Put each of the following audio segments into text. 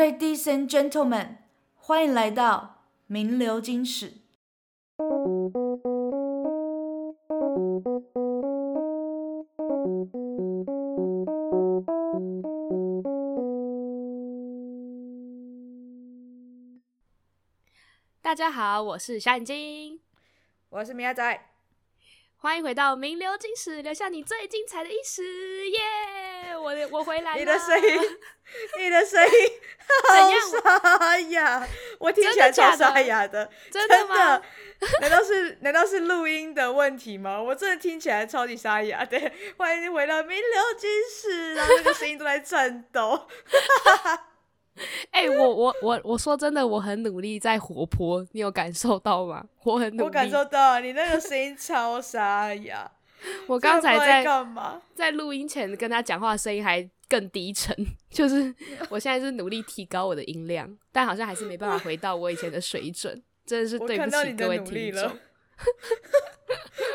Ladies and gentlemen，欢迎来到名流金史。大家好，我是小眼睛，我是米亚仔。欢迎回到《名流金史》，留下你最精彩的一时，耶、yeah!！我我回来了。你的声音，你的声音 好沙哑，我听起来超沙哑的。真的吗？难道是难道是录音的问题吗？我真的听起来超级沙哑。对，欢迎回到《名流金史》，然后那个声音都在颤抖。哎、欸，我我我我说真的，我很努力在活泼，你有感受到吗？我很努力，我感受到你那个声音超沙哑。我刚才在干嘛？在录音前跟他讲话，声音还更低沉。就是我现在是努力提高我的音量，但好像还是没办法回到我以前的水准。真的是对不起各位听众。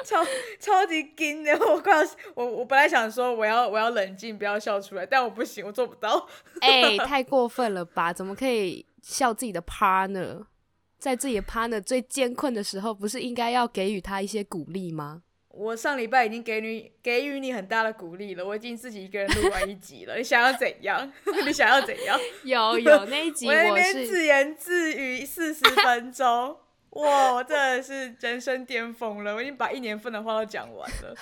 超超级惊的，我快要我我本来想说我要我要冷静，不要笑出来，但我不行，我做不到。哎、欸，太过分了吧？怎么可以笑自己的 partner？在自己的 partner 最艰困的时候，不是应该要给予他一些鼓励吗？我上礼拜已经给你给予你很大的鼓励了，我已经自己一个人录完一集了。你想要怎样？你想要怎样？有有那一集我，我那边自言自语四十分钟。哇，我真的是人生巅峰了！我已经把一年份的话都讲完了。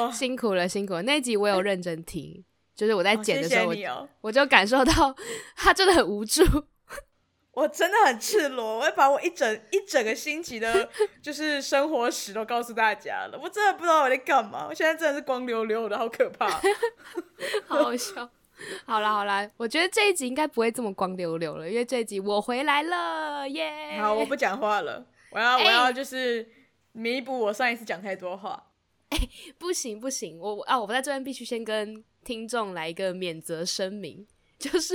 哇，辛苦了，辛苦了！那一集我有认真听，欸、就是我在剪的时候，我就感受到他真的很无助。我真的很赤裸，我会把我一整一整个星期的，就是生活史都告诉大家了。我真的不知道我在干嘛，我现在真的是光溜溜的，好可怕，好好笑。好啦好啦，我觉得这一集应该不会这么光溜溜了，因为这一集我回来了耶。Yeah! 好，我不讲话了，我要、欸、我要就是弥补我上一次讲太多话。哎、欸，不行不行，我啊，我在这边必须先跟听众来一个免责声明，就是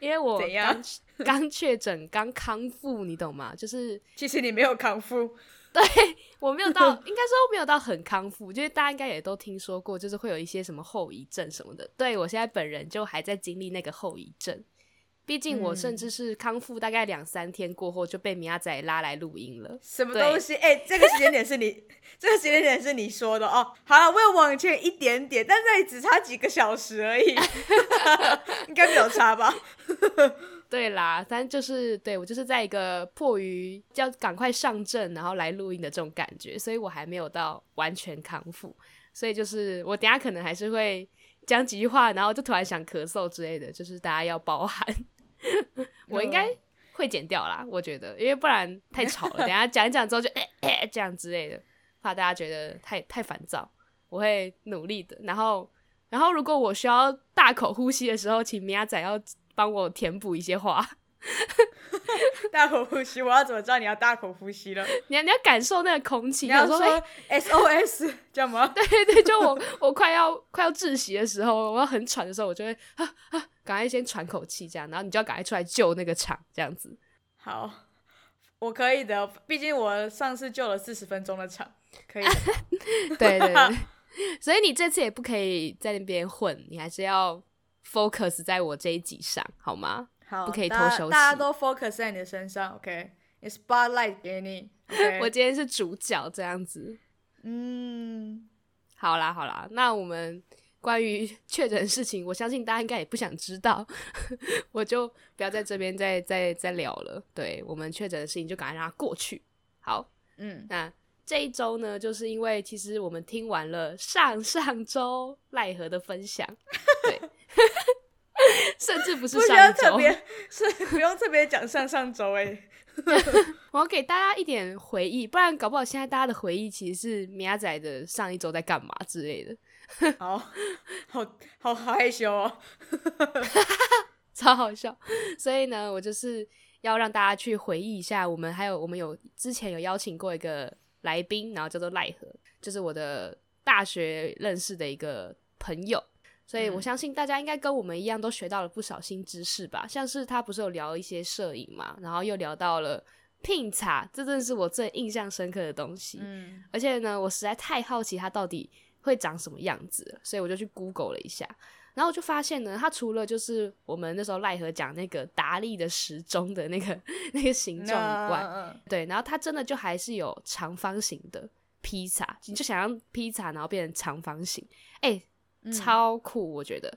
因为我刚 刚确诊刚康复，你懂吗？就是其实你没有康复。对，我没有到，应该说没有到很康复，就是大家应该也都听说过，就是会有一些什么后遗症什么的。对，我现在本人就还在经历那个后遗症，毕竟我甚至是康复大概两三天过后就被米亚仔拉来录音了。什么东西？哎、欸，这个时间点是你，这个时间点是你说的哦。好了，我有往前一点点，但这里只差几个小时而已，应该没有差吧？对啦，反正就是对我就是在一个迫于要赶快上阵，然后来录音的这种感觉，所以我还没有到完全康复，所以就是我等下可能还是会讲几句话，然后就突然想咳嗽之类的，就是大家要包涵。我应该会剪掉啦，我觉得，因为不然太吵了，等下讲一讲之后就哎 哎这样之类的，怕大家觉得太太烦躁。我会努力的，然后然后如果我需要大口呼吸的时候，请米亚仔要。帮我填补一些话，大口呼吸，我要怎么知道你要大口呼吸了？你要你要感受那个空气，你要说 SOS 这样吗？对对，就我我快要快要窒息的时候，我要很喘的时候，我就会啊啊，赶快先喘口气，这样，然后你就要赶快出来救那个场，这样子。好，我可以的，毕竟我上次救了四十分钟的场，可以的。对，对对，所以你这次也不可以在那边混，你还是要。Focus 在我这一集上，好吗？好，不可以偷休息。大家都 focus 在你的身上，OK？Spotlight 给你，okay? 我今天是主角，这样子。嗯，好啦，好啦，那我们关于确诊的事情，我相信大家应该也不想知道，我就不要在这边再再再聊了。对，我们确诊的事情，就赶快让它过去。好，嗯，那这一周呢，就是因为其实我们听完了上上周赖和的分享，对。甚至不是上周，是不用特别讲上上周哎。我要给大家一点回忆，不然搞不好现在大家的回忆其实是米亚仔的上一周在干嘛之类的。好好好害羞哦，超好笑。所以呢，我就是要让大家去回忆一下，我们还有我们有之前有邀请过一个来宾，然后叫做赖和，就是我的大学认识的一个朋友。所以我相信大家应该跟我们一样，都学到了不少新知识吧。像是他不是有聊一些摄影嘛，然后又聊到了拼茶，这真的是我最印象深刻的东西。嗯，而且呢，我实在太好奇他到底会长什么样子，所以我就去 Google 了一下。然后我就发现呢，它除了就是我们那时候奈何讲那个达利的时钟的那个那个形状以外.对，然后它真的就还是有长方形的披萨，你就想让披萨然后变成长方形，哎、超酷，我觉得，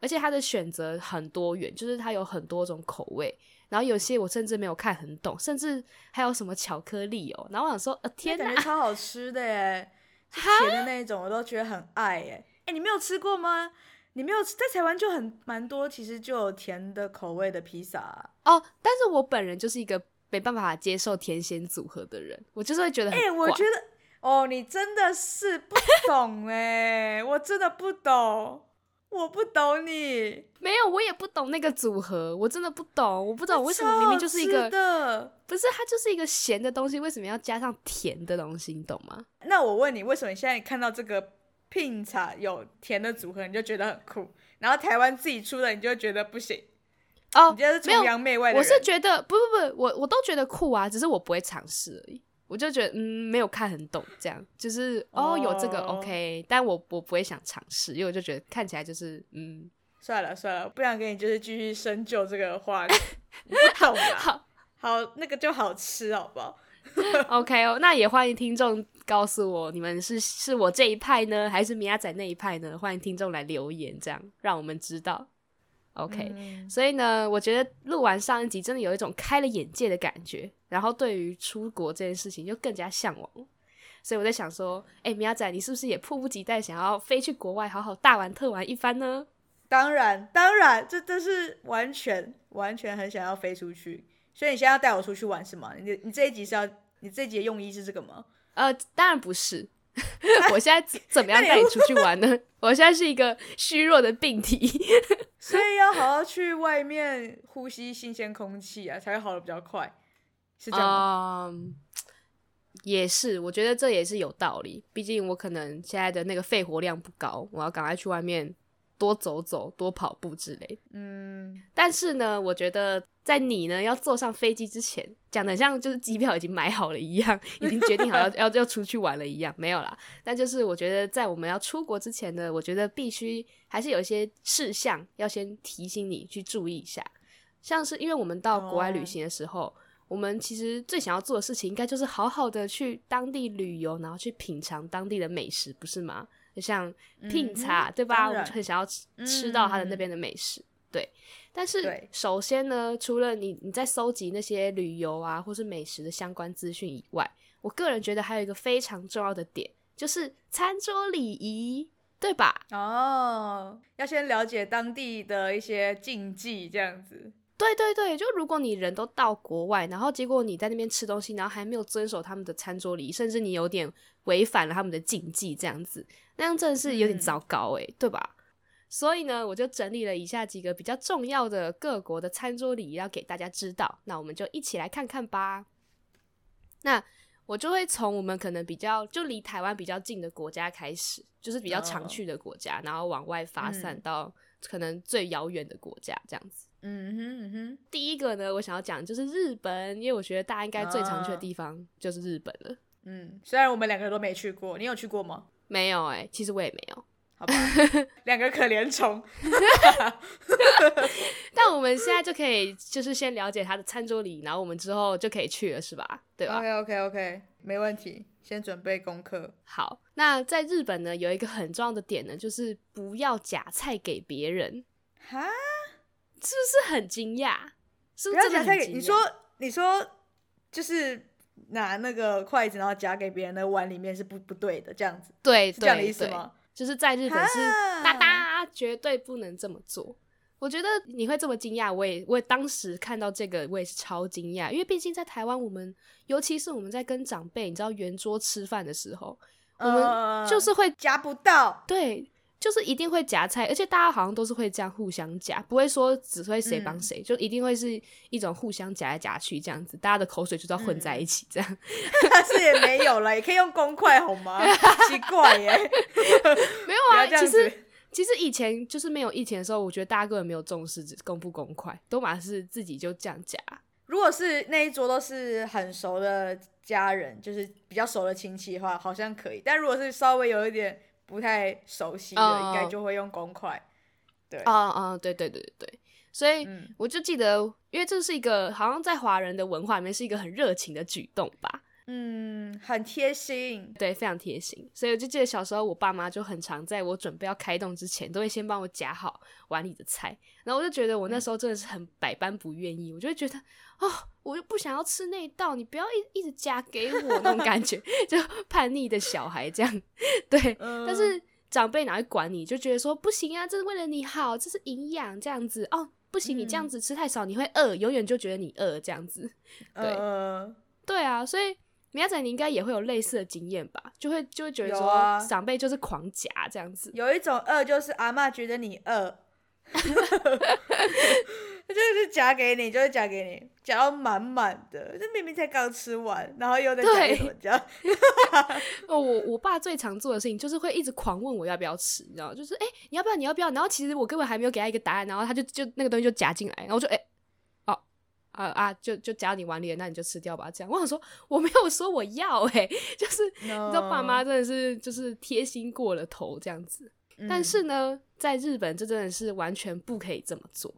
而且它的选择很多元，就是它有很多种口味，然后有些我甚至没有看很懂，甚至还有什么巧克力哦，然后我想说，呃，天哪，超好吃的耶，甜的那一种我都觉得很爱耶，哎、欸，你没有吃过吗？你没有在台湾就很蛮多，其实就有甜的口味的披萨啊。哦，但是我本人就是一个没办法接受甜咸组合的人，我就是会觉得很，哎、欸，我觉得哦，你真的是不懂哎，我真的不懂，我不懂你。没有，我也不懂那个组合，我真的不懂，我不懂为什么明明就是一个的，不是它就是一个咸的东西，为什么要加上甜的东西？你懂吗？那我问你，为什么你现在看到这个？拼茶有甜的组合，你就觉得很酷，然后台湾自己出的，你就觉得不行。哦，你觉得是崇洋媚外的？我是觉得不不不，我我都觉得酷啊，只是我不会尝试而已。我就觉得嗯，没有看很懂，这样就是哦，哦有这个 OK，但我我不会想尝试，因为我就觉得看起来就是嗯，算了算了，不想跟你就是继续深究这个话题，你不懂啊。好，好，那个就好吃，好不好？OK 哦，那也欢迎听众告诉我，你们是是我这一派呢，还是米亚仔那一派呢？欢迎听众来留言，这样让我们知道。OK，嗯，所以呢，我觉得录完上一集，真的有一种开了眼界的感觉，然后对于出国这件事情就更加向往。所以我在想说，哎，米亚仔，你是不是也迫不及待想要飞去国外，好好大玩特玩一番呢？当然，当然，这这是完全完全很想要飞出去。所以你现在要带我出去玩是吗？你你这一集是要你这一集的用意是这个吗？呃，当然不是。我现在怎么样带你出去玩呢？我现在是一个虚弱的病体，所以要好好去外面呼吸新鲜空气啊，才会好的比较快。是这样吗？嗯，也是，我觉得这也是有道理。毕竟我可能现在的那个肺活量不高，我要赶快去外面。多走走，多跑步之类。嗯，但是呢，我觉得在你呢要坐上飞机之前，讲的像就是机票已经买好了一样，已经决定好要 要要出去玩了一样，没有啦。但就是我觉得在我们要出国之前呢，我觉得必须还是有一些事项要先提醒你去注意一下。像是因为我们到国外旅行的时候，哦、我们其实最想要做的事情，应该就是好好的去当地旅游，然后去品尝当地的美食，不是吗？就像拼茶、嗯，对吧？我们很想要吃到他的那边的美食，对。但是首先呢，除了你你在搜集那些旅游啊或是美食的相关资讯以外，我个人觉得还有一个非常重要的点，就是餐桌礼仪，对吧？哦，要先了解当地的一些禁忌，这样子。对对对，就如果你人都到国外，然后结果你在那边吃东西，然后还没有遵守他们的餐桌礼仪，甚至你有点违反了他们的禁忌，这样子，那样真的是有点糟糕诶、嗯，对吧？所以呢，我就整理了以下几个比较重要的各国的餐桌礼仪要给大家知道，那我们就一起来看看吧。那我就会从我们可能比较就离台湾比较近的国家开始，就是比较常去的国家，哦、然后往外发散到可能最遥远的国家，这样子。嗯哼嗯哼，第一个呢，我想要讲就是日本，因为我觉得大家应该最常去的地方就是日本了。嗯，虽然我们两个都没去过，你有去过吗？没有哎、欸，其实我也没有。好吧，两个可怜虫。但我们现在就可以就是先了解他的餐桌礼仪，然后我们之后就可以去了，是吧？对吧？OK OK OK，没问题，先准备功课。好，那在日本呢，有一个很重要的点呢，就是不要夹菜给别人。哈？是不是很惊讶？是不是真的很惊讶？你说，你说，就是拿那个筷子，然后夹给别人的碗里面是不不对的，这样子，对，是这样的意思吗？就是在日本是哒哒，绝对不能这么做。我觉得你会这么惊讶，我也，我也当时看到这个，我也是超惊讶，因为毕竟在台湾，我们尤其是我们在跟长辈，你知道圆桌吃饭的时候，我们就是会夹不到，对。就是一定会夹菜，而且大家好像都是会这样互相夹，不会说只会谁帮谁，就一定会是一种互相夹来夹去这样子，大家的口水就要混在一起这样。但、嗯、是也没有了，也可以用公筷好吗？奇怪耶，没有啊，其实其实以前就是没有疫情的时候，我觉得大家根本没有重视公不公筷，都嘛是自己就这样夹。如果是那一桌都是很熟的家人，就是比较熟的亲戚的话，好像可以，但如果是稍微有一点。不太熟悉的，应该就会用公筷。对，啊啊，对对对对对，所以我就记得，因为这是一个好像在华人的文化里面是一个很热情的举动吧。嗯，很贴心，对，非常贴心。所以我就记得小时候，我爸妈就很常在我准备要开动之前，都会先帮我夹好碗里的菜。然后我就觉得我那时候真的是很百般不愿意，我就会觉得哦，我就不想要吃那一道，你不要一一直夹给我那种感觉，就叛逆的小孩这样。对，嗯、但是长辈哪会管你？就觉得说不行啊，这是为了你好，这是营养这样子哦。不行，你这样子吃太少，你会饿，永远就觉得你饿这样子。对，呃、对啊，所以。米亚仔，你应该也会有类似的经验吧？就会就会觉得说，长辈就是狂夹这样子。有，一种饿，就是阿嬷觉得你饿，就是夹给你，就是夹给你，夹到满满的。这明明才刚吃完，然后又在夹一轮这样。哦，我我爸最常做的事情就是会一直狂问我要不要吃，你知道就是哎，欸，你要不要？你要不要？然后其实我根本还没有给他一个答案，然后他就就那个东西就夹进来，然后我就哎。欸啊啊！就就夹你碗里，那你就吃掉吧。这样，我想说我没有说我要哎、欸，就是 No. 你知道，爸妈真的是就是贴心过了头这样子。嗯、但是呢，在日本这真的是完全不可以这么做，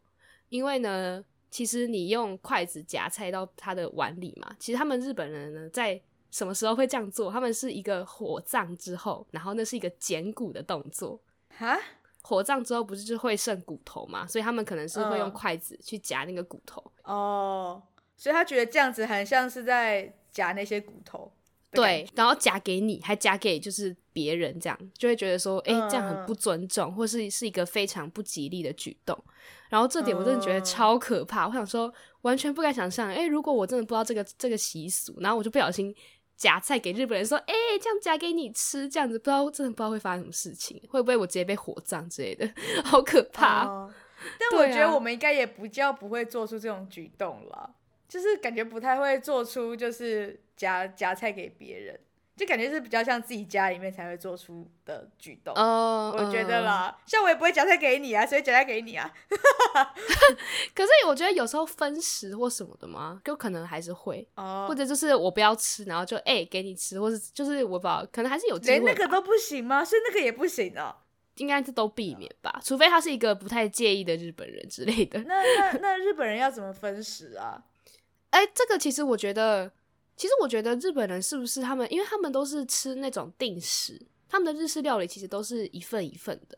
因为呢，其实你用筷子夹菜到他的碗里嘛，其实他们日本人呢，在什么时候会这样做？他们是一个火葬之后，然后那是一个捡骨的动作哈。火葬之后不是就会剩骨头嘛，所以他们可能是会用筷子去夹那个骨头。哦，所以他觉得这样子很像是在夹那些骨头。对，然后夹给你，还夹给就是别人，这样就会觉得说，哎、欸，这样很不尊重，或是是一个非常不吉利的举动。然后这点我真的觉得超可怕，我想说完全不敢想象，哎、欸，如果我真的不知道这个这个习俗，然后我就不小心。夹菜给日本人说，哎、欸，这样夹给你吃，这样子不知道真的不知道会发生什么事情，会不会我直接被火葬之类的，好可怕。哦、但我觉得我们应该也不叫不会做出这种举动了，啊、就是感觉不太会做出就是夹夹菜给别人。就感觉是比较像自己家里面才会做出的举动，uh, 我觉得啦。Uh, 像我也不会夹菜给你啊，所以夹菜给你啊。可是我觉得有时候分食或什么的嘛，就可能还是会，uh, 或者就是我不要吃，然后就哎、欸、给你吃，或者就是我不知道，可能还是有。连那个都不行吗？所以那个也不行啊？应该是都避免吧，除非他是一个不太介意的日本人之类的。那那那日本人要怎么分食啊？哎、欸，这个其实我觉得。其实我觉得日本人是不是他们，因为他们都是吃那种定食，他们的日式料理其实都是一份一份的，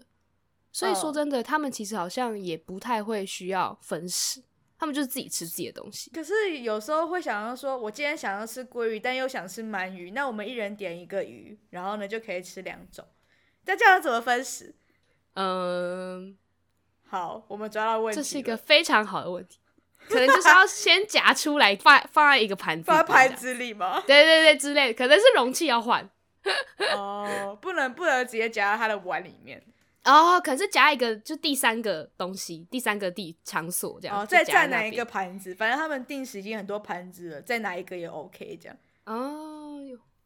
所以说真的，他们其实好像也不太会需要分食，他们就是自己吃自己的东西。可是有时候会想要说，我今天想要吃鲑鱼，但又想吃鳗鱼，那我们一人点一个鱼，然后呢就可以吃两种。那这样怎么分食？嗯，好，我们抓到问题，这是一个非常好的问题。可能就是要先夹出来放放在一个盘子，放在盘子里吗？对对对，之类的，可能是容器要换。哦，不能不能直接夹到他的碗里面。哦，可是夹一个，就第三个东西，第三个地场所这样。哦，再再拿一个盘子？反正他们定时已经很多盘子了，再拿一个也 OK 这样。哦，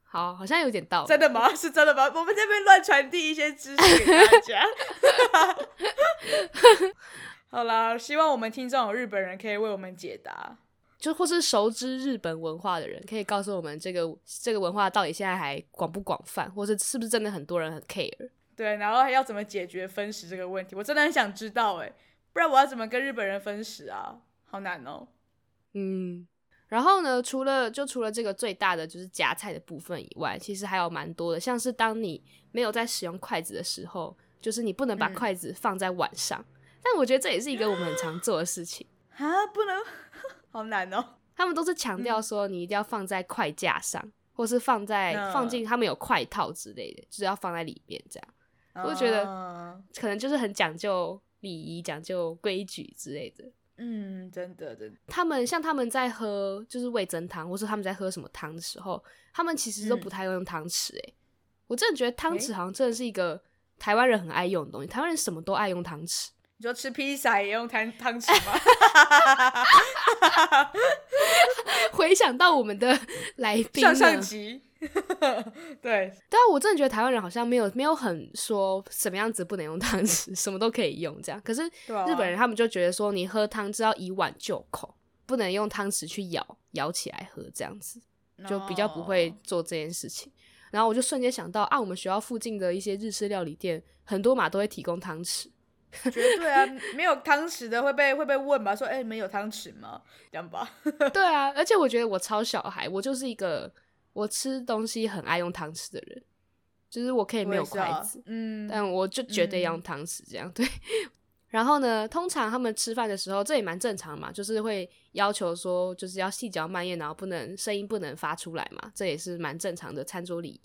好，好像有点道理。真的吗？是真的吗？我们这边乱传递一些知识给大家。好啦，希望我们听众有日本人可以为我们解答，就或是熟知日本文化的人，可以告诉我们这个这个文化到底现在还广不广泛，或是是不是真的很多人很 care？对，然后还要怎么解决分食这个问题？我真的很想知道诶，不然我要怎么跟日本人分食啊？好难哦。嗯，然后呢，除了就除了这个最大的就是夹菜的部分以外，其实还有蛮多的，像是当你没有在使用筷子的时候，就是你不能把筷子放在碗上。嗯但我觉得这也是一个我们很常做的事情 啊，不能，好难哦。他们都是强调说你一定要放在筷架上，嗯、或是放在放进他们有筷套之类的，就是要放在里面这样。嗯、我就觉得可能就是很讲究礼仪、讲究规矩之类的。嗯，真的真的。他们像他们在喝就是味增汤，或是他们在喝什么汤的时候，他们其实都不太用汤匙。哎，我真的觉得汤匙好像真的是一个台湾人很爱用的东西。台湾人什么都爱用汤匙。你说吃披萨也用汤汤匙吗？回想到我们的来宾上上集，对，对啊，我真的觉得台湾人好像没有没有很说什么样子不能用汤匙，什么都可以用这样。可是日本人他们就觉得说，你喝汤只要一碗就口，不能用汤匙去舀舀起来喝，这样子就比较不会做这件事情。然后我就瞬间想到啊，我们学校附近的一些日式料理店，很多嘛都会提供汤匙。绝对啊，没有汤匙的会被会被问吧？说，哎、欸，你们有汤匙吗？这样吧。对啊，而且我觉得我超小孩，我就是一个我吃东西很爱用汤匙的人，就是我可以没有筷子，啊、嗯，但我就绝对要用汤匙这样。对。然后呢，通常他们吃饭的时候，这也蛮正常嘛，就是会要求说，就是要细嚼慢咽，然后不能声音不能发出来嘛，这也是蛮正常的餐桌礼仪。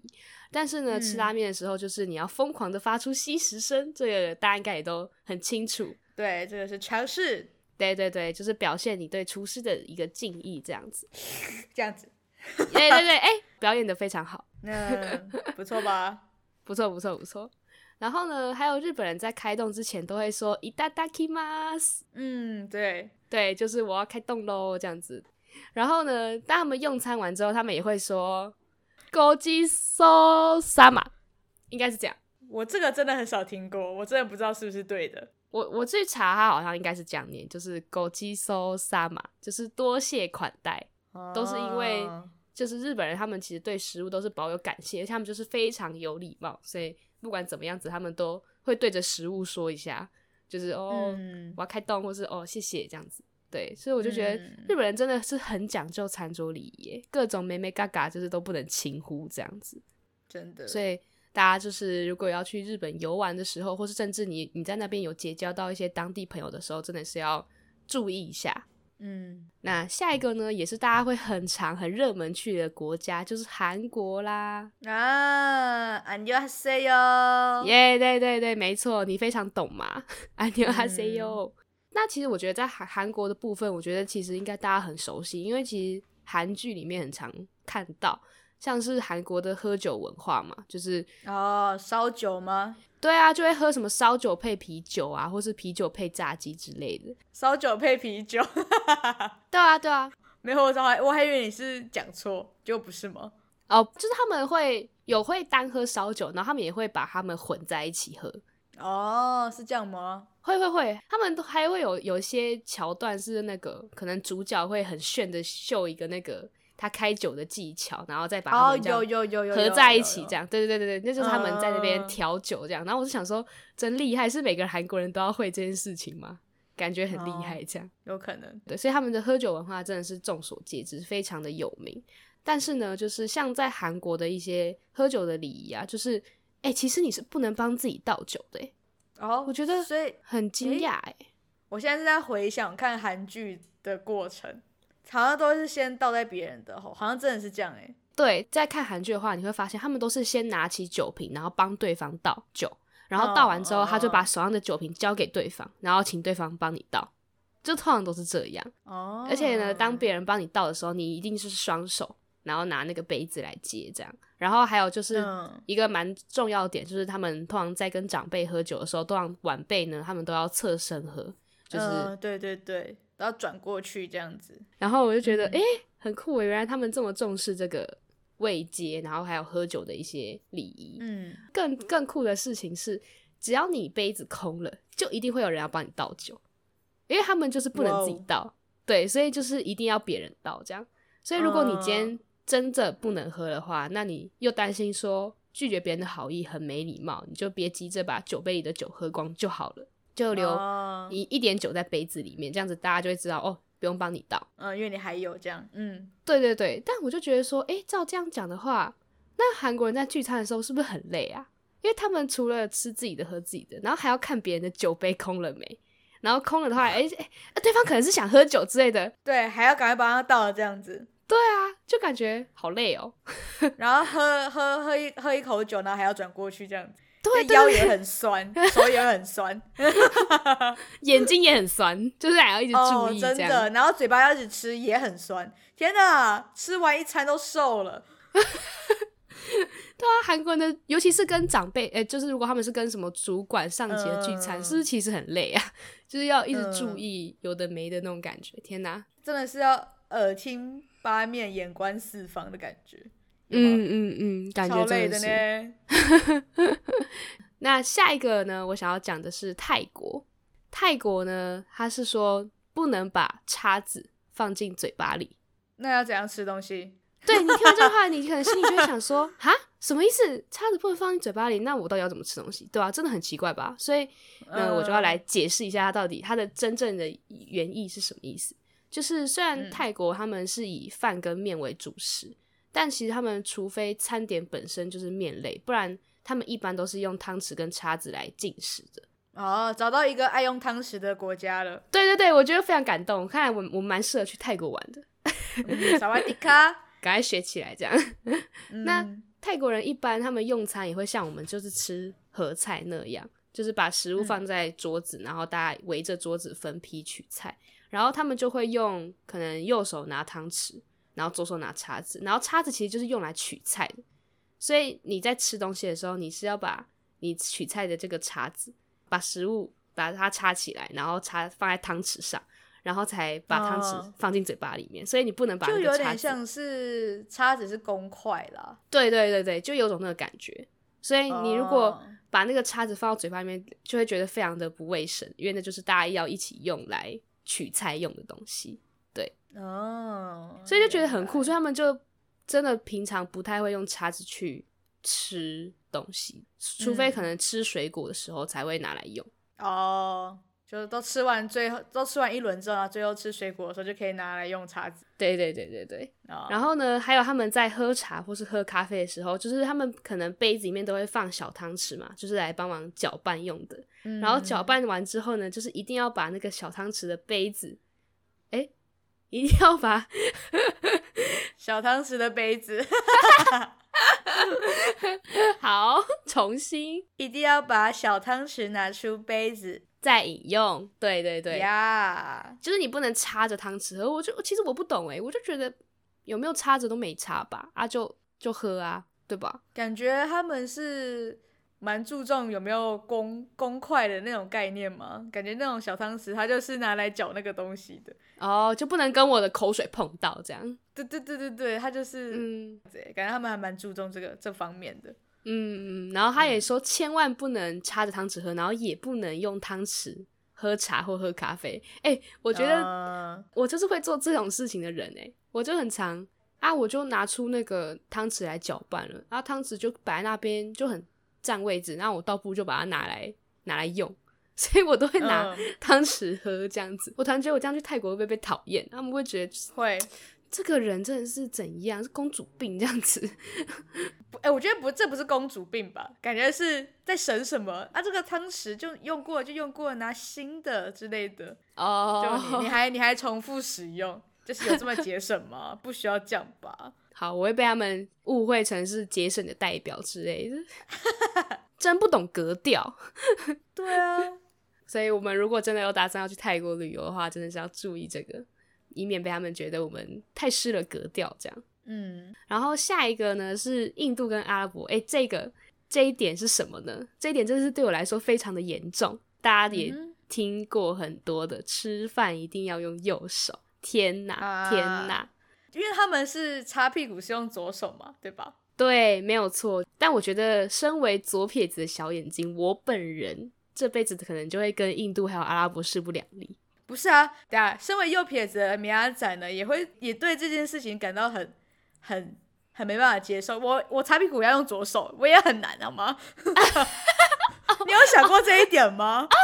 但是呢，嗯、吃拉面的时候，就是你要疯狂的发出吸食声，这个大家应该也都很清楚。对，这个是常识。对对对，就是表现你对厨师的一个敬意，这样子。这样子。对对对，哎，表演的非常好。那不错吧？不错不错不错。然后呢，还有日本人在开动之前都会说“いただきます”，嗯，对对，就是我要开动喽，这样子。然后呢，当他们用餐完之后，他们也会说“ごちそうさま”，应该是这样。我这个真的很少听过，我真的不知道是不是对的。我我去查，他好像应该是这样念，就是“ごちそうさま”，就是多谢款待，啊、都是因为就是日本人他们其实对食物都是保有感谢，而且他们就是非常有礼貌，所以。 不管怎么样子，他们都会对着食物说一下，就是哦，嗯、我要开动，或是哦，谢谢这样子。对，所以我就觉得日本人真的是很讲究餐桌礼仪，各种眉眉嘎嘎就是都不能轻忽这样子。真的，所以大家就是如果要去日本游玩的时候，或是甚至你你在那边有结交到一些当地朋友的时候，真的是要注意一下。嗯，那下一个呢，也是大家会很常、很热门去的国家，就是韩国啦。啊，안녕하세요。耶，对对对，没错，你非常懂嘛。안녕하세요。那其实我觉得在韩韩国的部分，我觉得其实应该大家很熟悉，因为其实韩剧里面很常看到。像是韩国的喝酒文化嘛，就是哦，烧酒吗？ 对啊，就会喝什么烧酒配啤酒啊，或是啤酒配炸鸡之类的。烧酒配啤酒，对啊，对啊，没有，我还我还以为你是讲错，就不是吗？哦，就是他们会有会单喝烧酒，然后他们也会把他们混在一起喝。哦，是这样吗？会会会，他们都还会有有一些桥段是那个，可能主角会很炫的秀一个那个。他开酒的技巧，然后再把他们这样合在一起，这样，对对对对对，那就是他们在那边调酒这样。然后我就想说，真厉害，是每个韩国人都要会这件事情吗？感觉很厉害，这样有可能。对，所以他们的喝酒文化真的是众所皆知，非常的有名。但是呢，就是像在韩国的一些喝酒的礼仪啊，就是，哎，其实你是不能帮自己倒酒的。哦，我觉得所以很惊讶哎。我现在是在回想看韩剧的过程。好像都是先倒在别人的，好像真的是这样哎、欸。对，在看韩剧的话，你会发现他们都是先拿起酒瓶，然后帮对方倒酒，然后倒完之后，他就把手上的酒瓶交给对方，然后请对方帮你倒，就通常都是这样。哦。而且呢，当别人帮你倒的时候，你一定是双手，然后拿那个杯子来接这样。然后还有就是一个蛮重要的点，就是他们通常在跟长辈喝酒的时候，都让晚辈呢，他们都要侧身喝，就是、嗯、对对对。都要转过去这样子，然后我就觉得，哎、嗯欸，很酷诶，原来他们这么重视这个位阶，然后还有喝酒的一些礼仪。嗯，更更酷的事情是，只要你杯子空了，就一定会有人要帮你倒酒，因为他们就是不能自己倒，对，所以就是一定要别人倒这样。所以如果你今天真的不能喝的话，嗯、那你又担心说拒绝别人的好意很没礼貌，你就别急着把酒杯里的酒喝光就好了。就留一一点酒在杯子里面，这样子大家就会知道哦，不用帮你倒。嗯，因为你还有这样。嗯，对对对。但我就觉得说，哎、欸，照这样讲的话，那韩国人在聚餐的时候是不是很累啊？因为他们除了吃自己的、喝自己的，然后还要看别人的酒杯空了没，然后空了的话，哎、欸、哎、欸，对方可能是想喝酒之类的，对，还要赶快帮他倒了这样子。对啊，就感觉好累哦。然后喝喝喝一喝一口酒，然后还要转过去这样子。对，腰也很酸，手也很酸，眼睛也很酸，就是还要一直注意、哦、真的，然后嘴巴要一直吃也很酸。天哪，吃完一餐都瘦了。对啊，韩国人的，尤其是跟长辈，哎、欸，就是如果他们是跟什么主管、上级的聚餐，嗯、是不是其实很累啊？就是要一直注意有的没的那种感觉。天哪，真的是要耳听八面，眼观四方的感觉。嗯嗯嗯，感觉真的是。的 那下一个呢？我想要讲的是泰国。泰国呢，他是说不能把叉子放进嘴巴里。那要怎样吃东西？对，你听到这句话，你可能心里就会想说：哈，什么意思？叉子不能放进嘴巴里，那我到底要怎么吃东西？对吧、啊？真的很奇怪吧？所以，呃，我就要来解释一下它到底它的真正的原意是什么意思。就是虽然泰国他们是以饭跟面为主食，嗯、但其实他们除非餐点本身就是面类，不然他们一般都是用汤匙跟叉子来进食的。哦，找到一个爱用汤匙的国家了。对对对，我觉得非常感动。看来我我蛮适合去泰国玩的。萨瓦迪卡，赶快学起来这样。那泰国人一般他们用餐也会像我们就是吃合菜那样，就是把食物放在桌子，嗯、然后大家围着桌子分批取菜。然后他们就会用可能右手拿汤匙，然后左手拿叉子，然后叉子其实就是用来取菜的。所以你在吃东西的时候，你是要把你取菜的这个叉子，把食物把它插起来，然后插放在汤匙上，然后才把汤匙放进嘴巴里面。哦、所以你不能把就有点像是叉子是公筷啦。对对对对，就有种那个感觉。所以你如果把那个叉子放到嘴巴里面，就会觉得非常的不卫生，因为那就是大家要一起用来。取菜用的东西，对哦，所以就觉得很酷，所以他们就真的平常不太会用叉子去吃东西，除非可能吃水果的时候才会拿来用哦。就是都吃完最后都吃完一轮之后，最后吃水果的时候就可以拿来用叉子。对对对对对。Oh. 然后呢，还有他们在喝茶或是喝咖啡的时候，就是他们可能杯子里面都会放小汤匙嘛，就是来帮忙搅拌用的。嗯、然后搅拌完之后呢，就是一定要把那个小汤匙的杯子，哎，一定要把 小汤匙的杯子，好，重新，一定要把小汤匙拿出杯子。再饮用，对对对，呀.就是你不能插着汤匙喝。我就其实我不懂哎，我就觉得有没有插着都没插吧，啊就就喝啊，对吧？感觉他们是蛮注重有没有公公筷的那种概念嘛。感觉那种小汤匙它就是拿来搅那个东西的哦，就不能跟我的口水碰到这样。对对对对对，它就是嗯，对，感觉他们还蛮注重这个这方面的。嗯嗯，然后他也说，千万不能插着汤匙喝，然后也不能用汤匙喝茶或喝咖啡。哎，我觉得我就是会做这种事情的人哎，我就很常啊，我就拿出那个汤匙来搅拌了，然后汤匙就摆在那边就很占位置，然后我倒不如就把它拿来拿来用，所以我都会拿 汤匙喝这样子。我突然觉得我这样去泰国会不会被讨厌？他们会觉得会。这个人真的是怎样？是公主病这样子？哎、欸，我觉得不，这不是公主病吧？感觉是在省什么啊？这个汤匙就用过就用过，拿新的之类的哦。Oh. 就你你还你还重复使用，就是有这么节省吗？不需要这样吧？好，我会被他们误会成是节省的代表之类的，真不懂格调。对啊，所以我们如果真的有打算要去泰国旅游的话，真的是要注意这个。以免被他们觉得我们太失了格调，这样。嗯，然后下一个呢是印度跟阿拉伯，诶，这个这一点是什么呢？这一点真的是对我来说非常的严重。大家也听过很多的，吃饭一定要用右手。天哪，啊、天哪！因为他们是擦屁股是用左手嘛，对吧？对，没有错。但我觉得，身为左撇子的小眼睛，我本人这辈子可能就会跟印度还有阿拉伯势不两立。不是啊，对啊，身为右撇子的米亚仔呢，也会也对这件事情感到很很很没办法接受。我我擦屁股要用左手，我也很难，好吗？你有想过这一点吗？啊，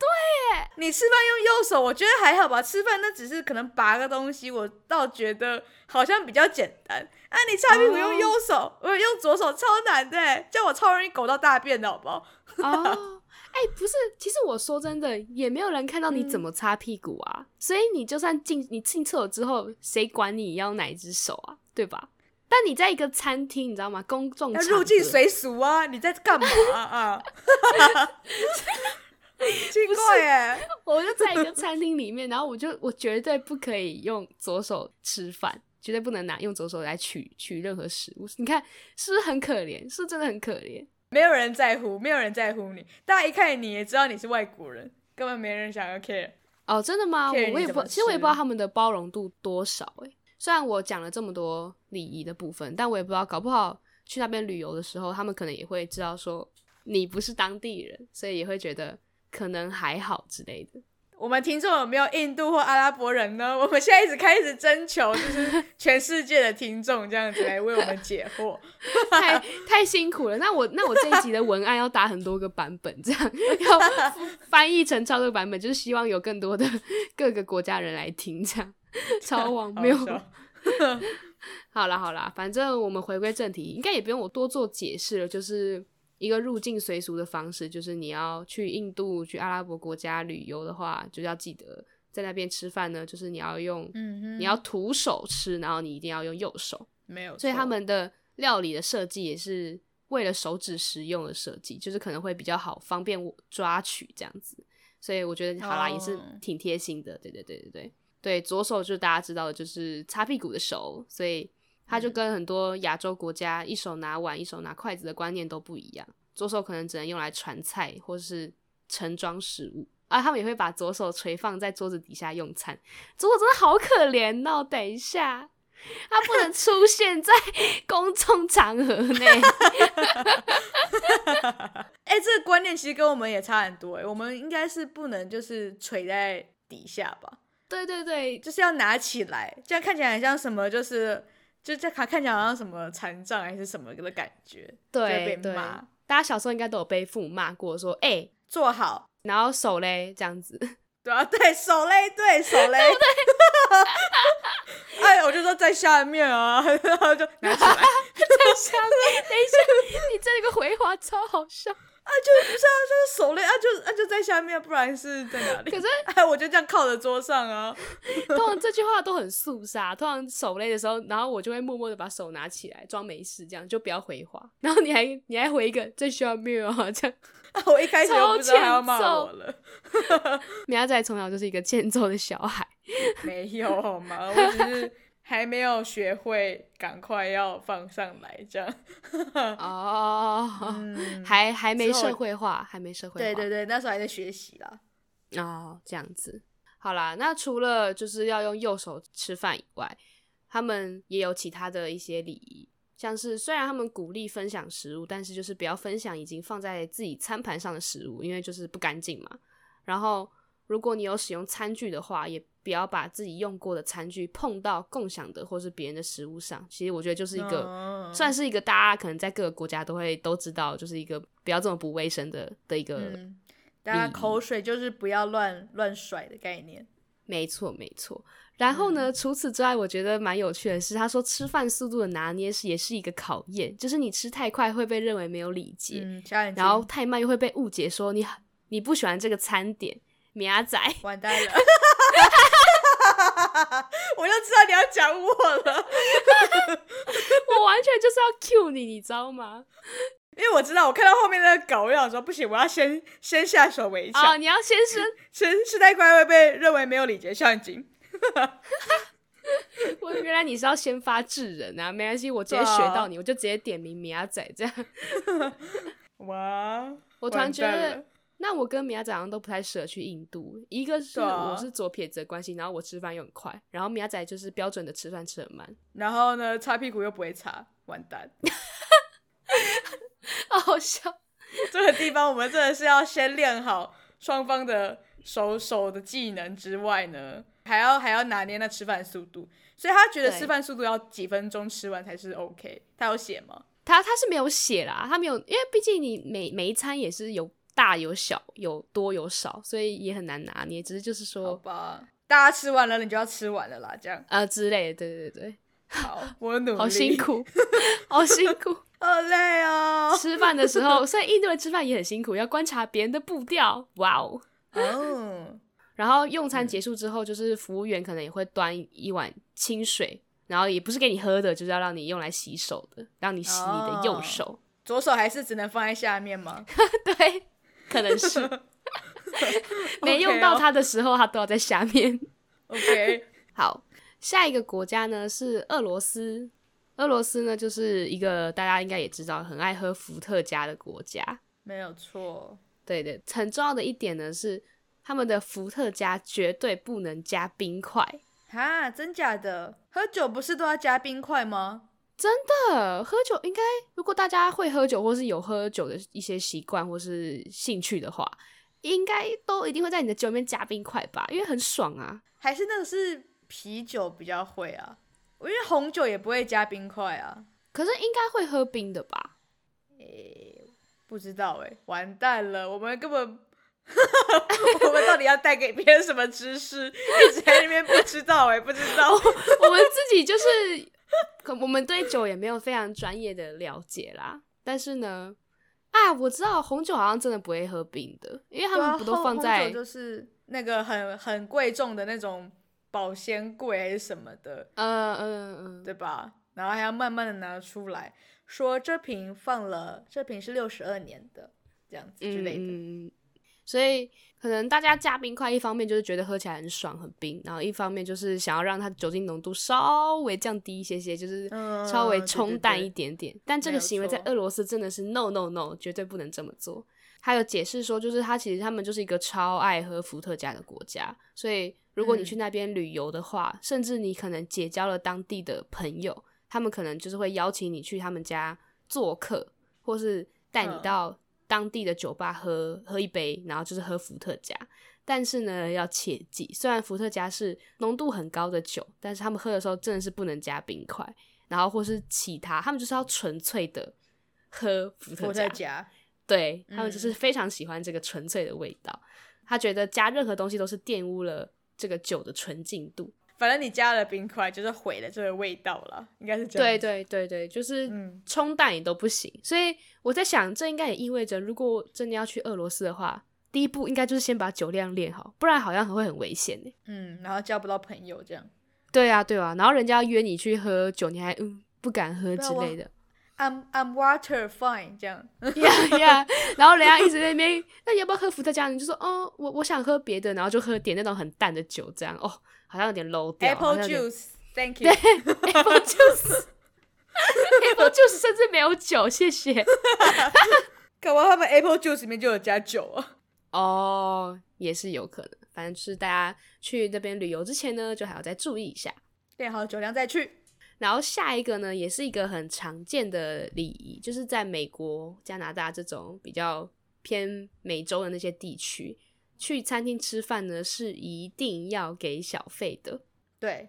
对耶，你吃饭用右手，我觉得还好吧。吃饭那只是可能拔个东西，我倒觉得好像比较简单。啊，你擦屁股用右手，哦、我用左手超难的，叫我超容易狗到大便的，好不好？哦哎、欸，不是，其实我说真的，也没有人看到你怎么擦屁股啊，嗯、所以你就算进你进厕所之后，谁管你要哪一只手啊，对吧？但你在一个餐厅，你知道吗？公众要入境随俗啊，你在干嘛啊？奇怪哎，我就在一个餐厅里面，然后我就我绝对不可以用左手吃饭，绝对不能拿用左手来取取任何食物。你看是不是很可怜？是不是真的很可怜？没有人在乎，没有人在乎你。大家一看你也知道你是外国人，根本没人想要 care。哦，真的吗？我也不，其实我也不知道他们的包容度多少诶。虽然我讲了这么多礼仪的部分，但我也不知道，搞不好去那边旅游的时候，他们可能也会知道说你不是当地人，所以也会觉得可能还好之类的。我们听众有没有印度或阿拉伯人呢？我们现在一直开始征求，就是全世界的听众这样子来为我们解惑，太太辛苦了。那我那我这一集的文案要打很多个版本，这样要翻译成超多个版本，就是希望有更多的各个国家人来听，这样 超荒谬。好啦好啦，反正我们回归正题，应该也不用我多做解释了，就是。一个入境随俗的方式，就是你要去印度、去阿拉伯国家旅游的话，就要记得在那边吃饭呢，就是你要用，嗯，你要徒手吃，然后你一定要用右手，没有。所以他们的料理的设计也是为了手指食用的设计，就是可能会比较好，方便我抓取这样子。所以我觉得好啦，也是挺贴心的。对对对对对对，左手就是大家知道的，就是擦屁股的手，所以。他就跟很多亚洲国家一手拿碗一手拿筷子的观念都不一样，左手可能只能用来传菜或是盛装食物啊，他们也会把左手垂放在桌子底下用餐，左手真的好可怜哦。等一下，他不能出现在 公众场合内。哎、欸，这个观念其实跟我们也差很多哎，我们应该是不能就是垂在底下吧？对对对，就是要拿起来，这样看起来很像什么就是。就这卡看起来好像什么残障还是什么的感觉，对，被骂。对，大家小时候应该都有被父母骂过，说：“哎、欸，坐好，然后手嘞，这样子。”对啊，对手嘞，对手嘞？哎，我就说在下面啊，然后就拿起来，在下面。等一下，你这个回话超好笑。啊，就不是啊，就是手累啊，就啊就在下面，不然是在哪里？可是，哎，我就这样靠着桌上啊。通常这句话都很肃杀，通常手累的时候，然后我就会默默的把手拿起来，装没事，这样就不要回话。然后你还你还回一个在下面啊，这样。啊，我一开始就不知道他要骂我了。米亚仔从小就是一个欠揍的小孩，没有好吗？我只是。还没有学会，赶快要放上来，这样哦，嗯、还还没社会化，还没社会化，对对对，那时候还在学习啦。哦，这样子，好啦，那除了就是要用右手吃饭以外，他们也有其他的一些礼仪，像是虽然他们鼓励分享食物，但是就是不要分享已经放在自己餐盘上的食物，因为就是不干净嘛。然后，如果你有使用餐具的话，也不要把自己用过的餐具碰到共享的或是别人的食物上。其实我觉得就是一个，oh. 算是一个大家可能在各个国家都会都知道，就是一个不要这么不卫生的的一个、嗯。大家口水就是不要乱乱甩的概念。没错没错。然后呢，嗯、除此之外，我觉得蛮有趣的是，他说吃饭速度的拿捏是也是一个考验，就是你吃太快会被认为没有礼节，嗯、然后太慢又会被误解说你你不喜欢这个餐点。苗仔，完蛋了！我就知道你要讲我了，我完全就是要 cue 你，你知道吗？因为我知道，我看到后面那个狗，我想说不行，我要先先下手为强。哦，你要先生先吃太快会被认为没有礼节，上进。我原来你是要先发制人啊？没关系，我直接学到你，啊、我就直接点名米阿仔这样。哇！我突然觉得。那我跟米亚仔好像都不太适合去印度，一个是我是左撇子的关系，然后我吃饭又很快，然后米亚仔就是标准的吃饭吃很慢，然后呢，擦屁股又不会擦，完蛋，好 好笑。这个地方我们真的是要先练好双方的手手的技能之外呢，还要还要拿捏那吃饭速度，所以他觉得吃饭速度要几分钟吃完才是 OK，他有写吗？他他是没有写啦，他没有，因为毕竟你每每一餐也是有。大有小，有多有少，所以也很难拿捏。只是就是说，好吧，大家吃完了，你就要吃完了啦，这样啊、呃、之类的。对对对，好，我努力。好辛苦，好辛苦，好累哦。吃饭的时候，所以印度人吃饭也很辛苦，要观察别人的步调。哇哦，哦。然后用餐结束之后，就是服务员可能也会端一碗清水，然后也不是给你喝的，就是要让你用来洗手的，让你洗你的右手。哦、左手还是只能放在下面吗？对。可能是 没用到它的时候，它都要在下面。OK，好，下一个国家呢是俄罗斯。俄罗斯呢就是一个大家应该也知道很爱喝伏特加的国家，没有错。对对，很重要的一点呢是他们的伏特加绝对不能加冰块。哈，真假的？喝酒不是都要加冰块吗？真的喝酒应该，如果大家会喝酒或是有喝酒的一些习惯或是兴趣的话，应该都一定会在你的酒里面加冰块吧，因为很爽啊。还是那个是啤酒比较会啊？因为红酒也不会加冰块啊。可是应该会喝冰的吧？诶、欸，不知道诶、欸，完蛋了，我们根本，我们到底要带给别人什么知识？一直在那边不知道诶、欸，不知道。我们自己就是，我们对酒也没有非常专业的了解啦。但是呢，啊，我知道红酒好像真的不会喝冰的，因为他们不都放在，就是那个很很贵重的那种保鲜柜还是什么的，嗯嗯嗯，对吧？然后还要慢慢的拿出来说，这瓶放了，这瓶是六十二年的，这样子之类的。嗯，所以可能大家加冰块，一方面就是觉得喝起来很爽很冰，然后一方面就是想要让它酒精浓度稍微降低一些些，就是稍微冲淡一点点。嗯，对对对，但这个行为在俄罗斯真的是 no no no，绝对不能这么做。还有解释说，就是他其实他们就是一个超爱喝伏特加的国家，所以如果你去那边旅游的话，嗯，甚至你可能结交了当地的朋友。他们可能就是会邀请你去他们家做客，或是带你到当地的酒吧喝、嗯、喝一杯，然后就是喝伏特加。但是呢，要切记，虽然伏特加是浓度很高的酒，但是他们喝的时候真的是不能加冰块，然后或是其他，他们就是要纯粹的喝伏特加。伏特加。对，他们就是非常喜欢这个纯粹的味道，嗯、他觉得加任何东西都是玷污了这个酒的纯净度。反正你加了冰块，就是毁了这个味道了，应该是这样。对对对对，就是冲淡也都不行。嗯、所以我在想，这应该也意味着，如果真的要去俄罗斯的话，第一步应该就是先把酒量练好，不然好像会很危险呢。嗯，然后交不到朋友这样。对啊对啊，然后人家要约你去喝酒，你还嗯不敢喝之类的。I'm I'm water fine 这样。，yeah yeah，，然后人家一直在那边，那你要不要喝伏特加？你就说哦，我我想喝别的，然后就喝点那种很淡的酒，这样哦。好像有点 low 掉。Apple juice，Thank you。对，Apple juice，Apple juice 甚至没有酒，谢谢。搞不好他们 Apple juice 里面就有加酒啊。哦，也是有可能。反正就是大家去那边旅游之前呢，就还要再注意一下，练好酒量再去。然后下一个呢，也是一个很常见的礼仪，就是在美国、加拿大这种比较偏美洲的那些地区。去餐厅吃饭呢，是一定要给小费的。对，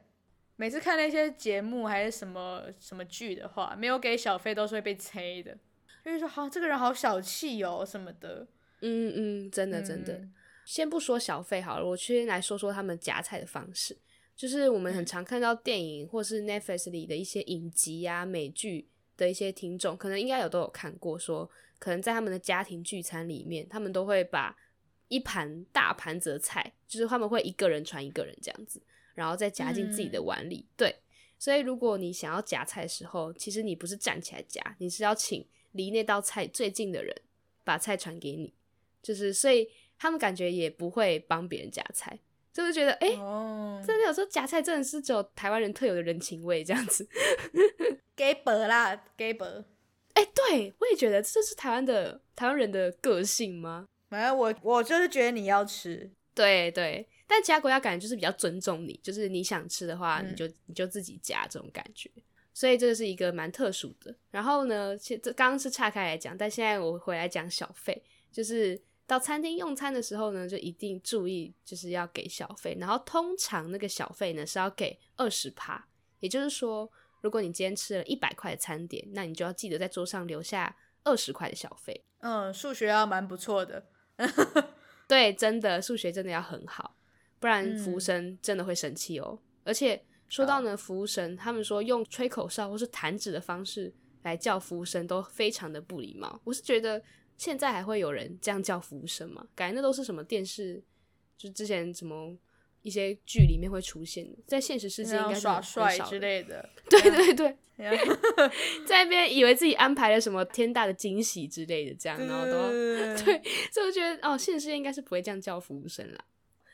每次看那些节目还是什么什么剧的话，没有给小费都是会被催的，就是说，好，这个人好小气哦什么的。嗯嗯，真的真的。嗯、先不说小费好了，我先来说说他们夹菜的方式。就是我们很常看到电影或是 Netflix 里的一些影集啊、美剧的一些听众，可能应该有都有看过说，说可能在他们的家庭聚餐里面，他们都会把。一盘大盘子的菜，就是他们会一个人传一个人这样子，然后再夹进自己的碗里。嗯、对，所以如果你想要夹菜的时候，其实你不是站起来夹，你是要请离那道菜最近的人把菜传给你。就是，所以他们感觉也不会帮别人夹菜，就是觉得，哎、欸，哦，真的有时候夹菜真的是只有台湾人特有的人情味这样子。给薄啦，给薄。哎、欸，对，我也觉得这是台湾的台湾人的个性吗？反正我我就是觉得你要吃，对对，但其他国家感觉就是比较尊重你，就是你想吃的话，你就、嗯、你就自己夹这种感觉，所以这个是一个蛮特殊的。然后呢，其实这刚刚是岔开来讲，但现在我回来讲小费，就是到餐厅用餐的时候呢，就一定注意就是要给小费，然后通常那个小费呢是要给二十趴，也就是说，如果你今天吃了一百块的餐点，那你就要记得在桌上留下二十块的小费。嗯，数学要蛮不错的。对，真的数学真的要很好，不然服务生真的会生气哦。嗯、而且说到呢，服务生他们说用吹口哨或是弹指的方式来叫服务生都非常的不礼貌。我是觉得现在还会有人这样叫服务生吗？感觉那都是什么电视，就之前什么。一些剧里面会出现的，在现实世界应该是耍帅之类的。对对对，在那边以为自己安排了什么天大的惊喜之类的，这样，然后都 对，所以我觉得哦，现实世界应该是不会这样叫服务生啦。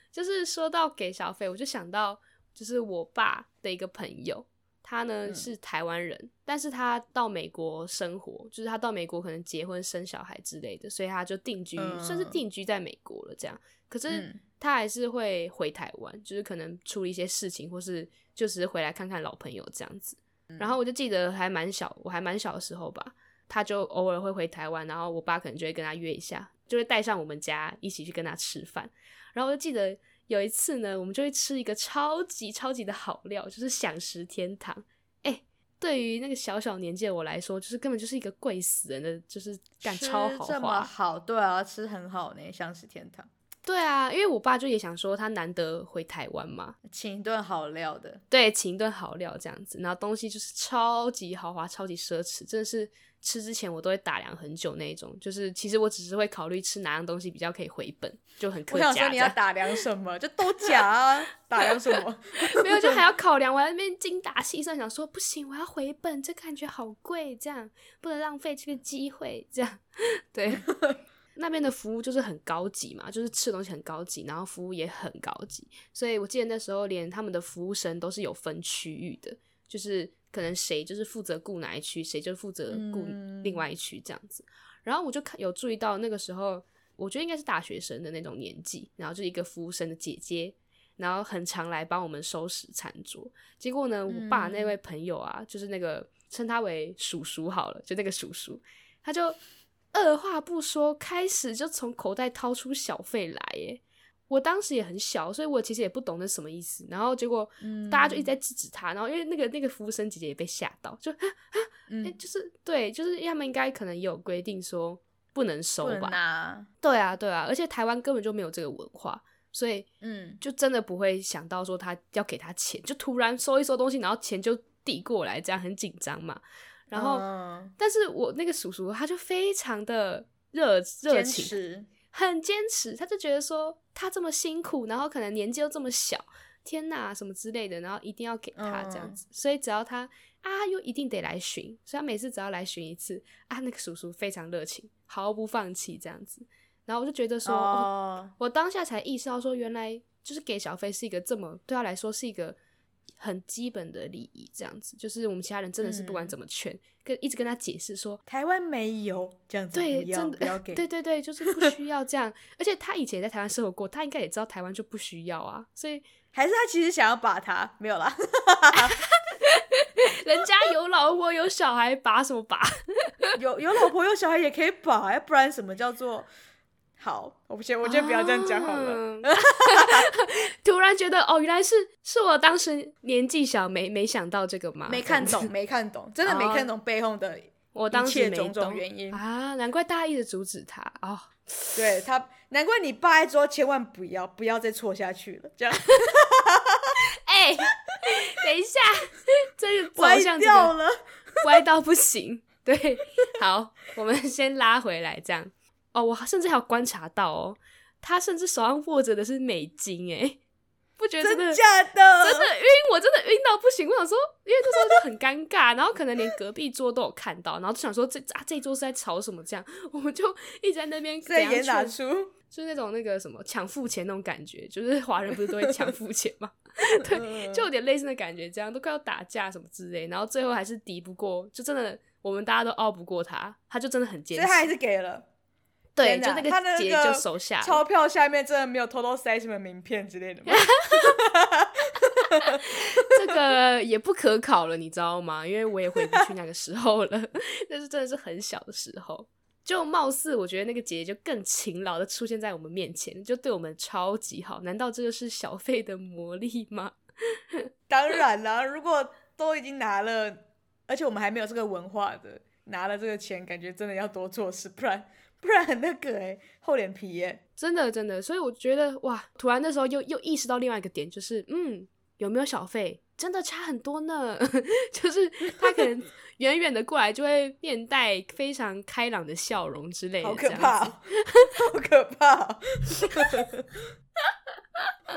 就是说到给小费，我就想到就是我爸的一个朋友，他呢是台湾人，嗯，但是他到美国生活，就是他到美国可能结婚生小孩之类的，所以他就定居，嗯，算是定居在美国了。这样，可是。嗯他还是会回台湾，就是可能处理一些事情，或是就是回来看看老朋友这样子。嗯、然后我就记得还蛮小，我还蛮小的时候吧，他就偶尔会回台湾，然后我爸可能就会跟他约一下，就会带上我们家一起去跟他吃饭。然后我就记得有一次呢，我们就会吃一个超级超级的好料，就是享食天堂。哎、欸，对于那个小小年纪的我来说，就是根本就是一个贵死人的，就是干超豪华，这么好，对啊，吃很好呢，享食天堂。对啊，因为我爸就也想说他难得回台湾嘛，请一顿好料的，对，请一顿好料这样子，然后东西就是超级豪华、超级奢侈，真的是吃之前我都会打量很久那种。就是其实我只是会考虑吃哪样东西比较可以回本，就很客家。我想说你要打量什么？就都假啊，打量什么？没有，就还要 考量，我在那边精打细算，想说不行，我要回本，这感觉好贵，这样不能浪费这个机会，这样对。那边的服务就是很高级嘛，就是吃东西很高级，然后服务也很高级，所以我记得那时候连他们的服务生都是有分区域的，就是可能谁就是负责顾哪一区，谁就负责顾另外一区这样子。嗯、然后我就看有注意到那个时候，我觉得应该是大学生的那种年纪，然后就一个服务生的姐姐，然后很常来帮我们收拾餐桌。结果呢，我爸那位朋友啊，就是那个称他为叔叔好了，就那个叔叔，他就。二话不说，开始就从口袋掏出小费来耶！我当时也很小，所以我其实也不懂那什么意思。然后结果大家就一直在制止他，然后因为那个那个服务生姐姐也被吓到，就啊啊，哎、欸，就是对，就是他们应该可能也有规定说不能收吧？啊对啊，对啊，而且台湾根本就没有这个文化，所以嗯，就真的不会想到说他要给他钱，就突然收一收东西，然后钱就递过来，这样很紧张嘛。然后，嗯、但是我那个叔叔他就非常的热热情，持。很坚持，他就觉得说他这么辛苦，然后可能年纪又这么小，天哪，什么之类的，然后一定要给他这样子，嗯、所以只要他啊，又一定得来寻，所以他每次只要来寻一次啊，那个叔叔非常热情，毫不放弃这样子，然后我就觉得说，哦哦、我当下才意识到说，原来就是给小费是一个这么对他来说是一个。很基本的礼仪，这样子，就是我们其他人真的是不管怎么劝，嗯、跟一直跟他解释说，台湾没有这样子，对，要真的，不要给，对对对，就是不需要这样。而且他以前也在台湾生活过，他应该也知道台湾就不需要啊，所以还是他其实想要把他没有啦，人家有老婆有小孩，把什么把？有有老婆有小孩也可以把，要不然什么叫做？好，我不先，我先不要这样讲好了。Oh. 突然觉得，哦，原来是是我当时年纪小，没没想到这个嘛？没看懂，没看懂，真的没看懂背后的我当时种种原因啊！难怪大家一直阻止他哦。Oh. 对他，难怪你爸说千万不要，不要再错下去了。这样，哎、欸，等一下，这个歪掉了，歪到不行。对，好，我们先拉回来，这样。哦，我甚至还有观察到哦，他甚至手上握着的是美金，哎，不觉得真的，真假的？真的晕，我真的晕到不行。我想说，因为那时候就很尴尬，然后可能连隔壁桌都有看到，然后就想说这啊这一桌是在吵什么？这样，我们就一直在那边在演哪出，就是那种那个什么抢付钱那种感觉，就是华人不是都会抢付钱吗？对，就有点类似的感觉，这样都快要打架什么之类，然后最后还是敌不过，就真的我们大家都拗不过他，他就真的很坚持，所以他还是给了。对，就那个结就收下。钞票下面真的没有偷偷塞什么名片之类的吗？这个也不可考了，你知道吗？因为我也回不去那个时候了。但是真的是很小的时候，就貌似我觉得那个姐姐就更勤劳的出现在我们面前，就对我们超级好。难道这就是小费的魔力吗？当然啦，如果都已经拿了，而且我们还没有这个文化的，拿了这个钱，感觉真的要多做事，不然。不然很那个哎、欸，厚脸皮耶、欸，真的真的，所以我觉得哇，突然那时候又又意识到另外一个点，就是嗯，有没有小费真的差很多呢？就是他可能远远的过来就会面带非常开朗的笑容之类的，好可怕、喔，好可怕、喔！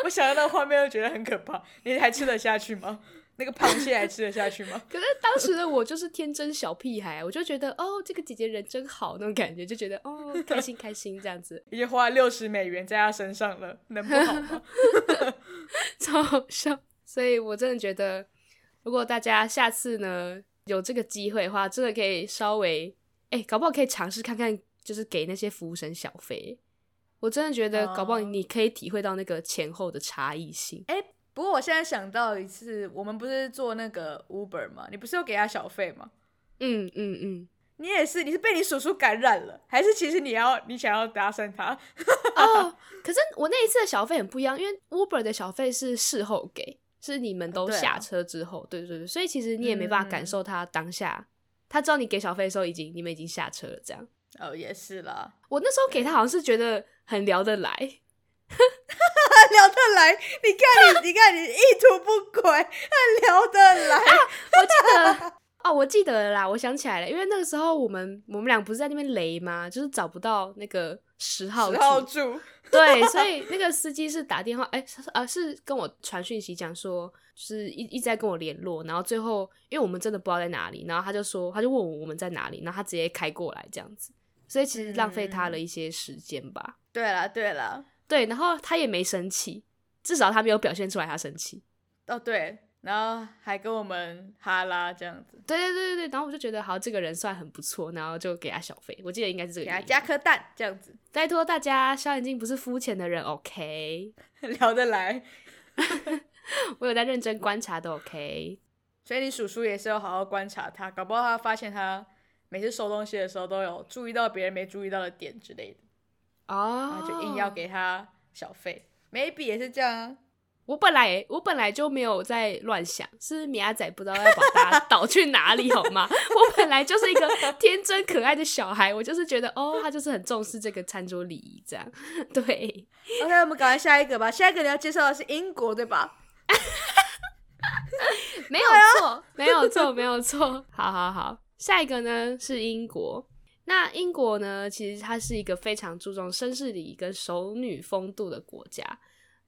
我想到那个画面又觉得很可怕，你还吃得下去吗？那个螃蟹还吃得下去吗？可是当时的我就是天真小屁孩，我就觉得哦，这个姐姐人真好那种感觉，就觉得哦，开心开心这样子。已经花了六十美元在她身上了，能不好吗？超好笑。所以我真的觉得，如果大家下次呢有这个机会的话，真的可以稍微哎，搞不好可以尝试看看，就是给那些服务生小费。我真的觉得，搞不好你可以体会到那个前后的差异性。哎。不过我现在想到一次，我们不是做那个 Uber 吗？你不是有给他小费吗？嗯嗯嗯。你也是，你是被你叔叔感染了，还是其实你要你想要搭讪他？哦，可是我那一次的小费很不一样，因为 Uber 的小费是事后给，是你们都下车之后，对，啊、对对对，所以其实你也没办法感受他当下，嗯、他知道你给小费的时候已经你们已经下车了，这样。哦，也是啦。我那时候给他好像是觉得很聊得来，聊得来。你看你，你看你意图不轨，还聊得来。啊、我记得。哦，我记得了啦，我想起来了，因为那个时候我们我们俩不是在那边雷吗？就是找不到那个十号十号住，对，所以那个司机是打电话，哎、欸，呃，是跟我传讯息讲说，就是一一直在跟我联络，然后最后因为我们真的不知道在哪里，然后他就说，他就问我我们在哪里，然后他直接开过来这样子，所以其实浪费他了一些时间吧。对了，对了，对，然后他也没生气，至少他没有表现出来他生气。哦，对。然后还跟我们哈拉这样子，对对对对对，然后我就觉得好，这个人算很不错，然后就给他小费，我记得应该是这个，给他加颗蛋这样子。拜托大家，小眼睛不是肤浅的人，OK，聊得来，我有在认真观察的，OK。所以你叔叔也是要好好观察他，搞不好他发现他每次收东西的时候都有注意到别人没注意到的点之类的，哦，然后就硬要给他小费，maybe 也是这样啊。我本来我本来就没有在乱想，是米阿仔不知道要把他导去哪里好吗？我本来就是一个天真可爱的小孩，我就是觉得哦，他就是很重视这个餐桌礼仪这样。对，OK，我们赶快下一个吧。下一个你要介绍的是英国对吧？没有错，没有错，没有错。好好好，下一个呢是英国。那英国呢，其实它是一个非常注重绅士礼仪跟熟女风度的国家。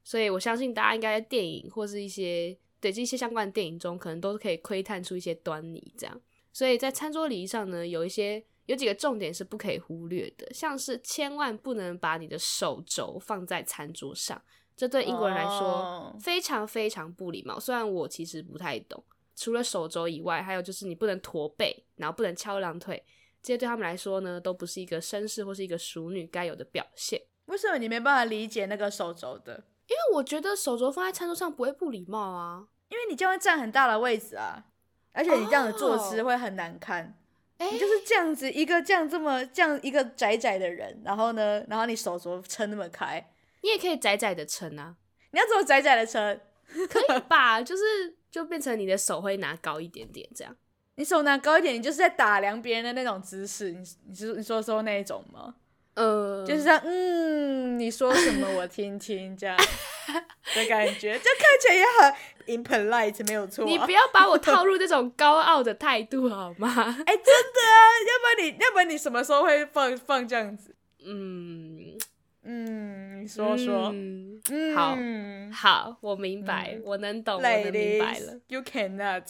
所以我相信大家应该在电影或是一些对这些相关的电影中，可能都可以窥探出一些端倪。这样，所以在餐桌礼仪上呢，有一些有几个重点是不可以忽略的，像是千万不能把你的手肘放在餐桌上，这对英国人来说非常非常不礼貌。虽然我其实不太懂，除了手肘以外，还有就是你不能驼背，然后不能翘二郎腿，这些对他们来说呢，都不是一个绅士或是一个淑女该有的表现。为什么你没办法理解那个手肘的？因为我觉得手肘放在餐桌上不会不礼貌啊，因为你这样会占很大的位置啊，而且你这样的坐姿会很难看。哎、oh. 你就是这样子一个这样这么这样一个窄窄的人，然后呢，然后你手肘撑那么开，你也可以窄窄的撑啊。你要怎么窄窄的撑？可以吧？就是就变成你的手会拿高一点点这样。你手拿高一点，你就是在打量别人的那种姿势。你你是你说说那一种吗？呃，就是这样，嗯，你说什么我听听，这样 的感觉，就看起来也很 impolite，没有错啊。你不要把我套入这种高傲的态度好吗？哎、欸，真的啊，要不然你，要不然你什么时候会放放这样子？嗯嗯，你说说，嗯，好，好，我明白，嗯、我能懂我能明白了。You cannot.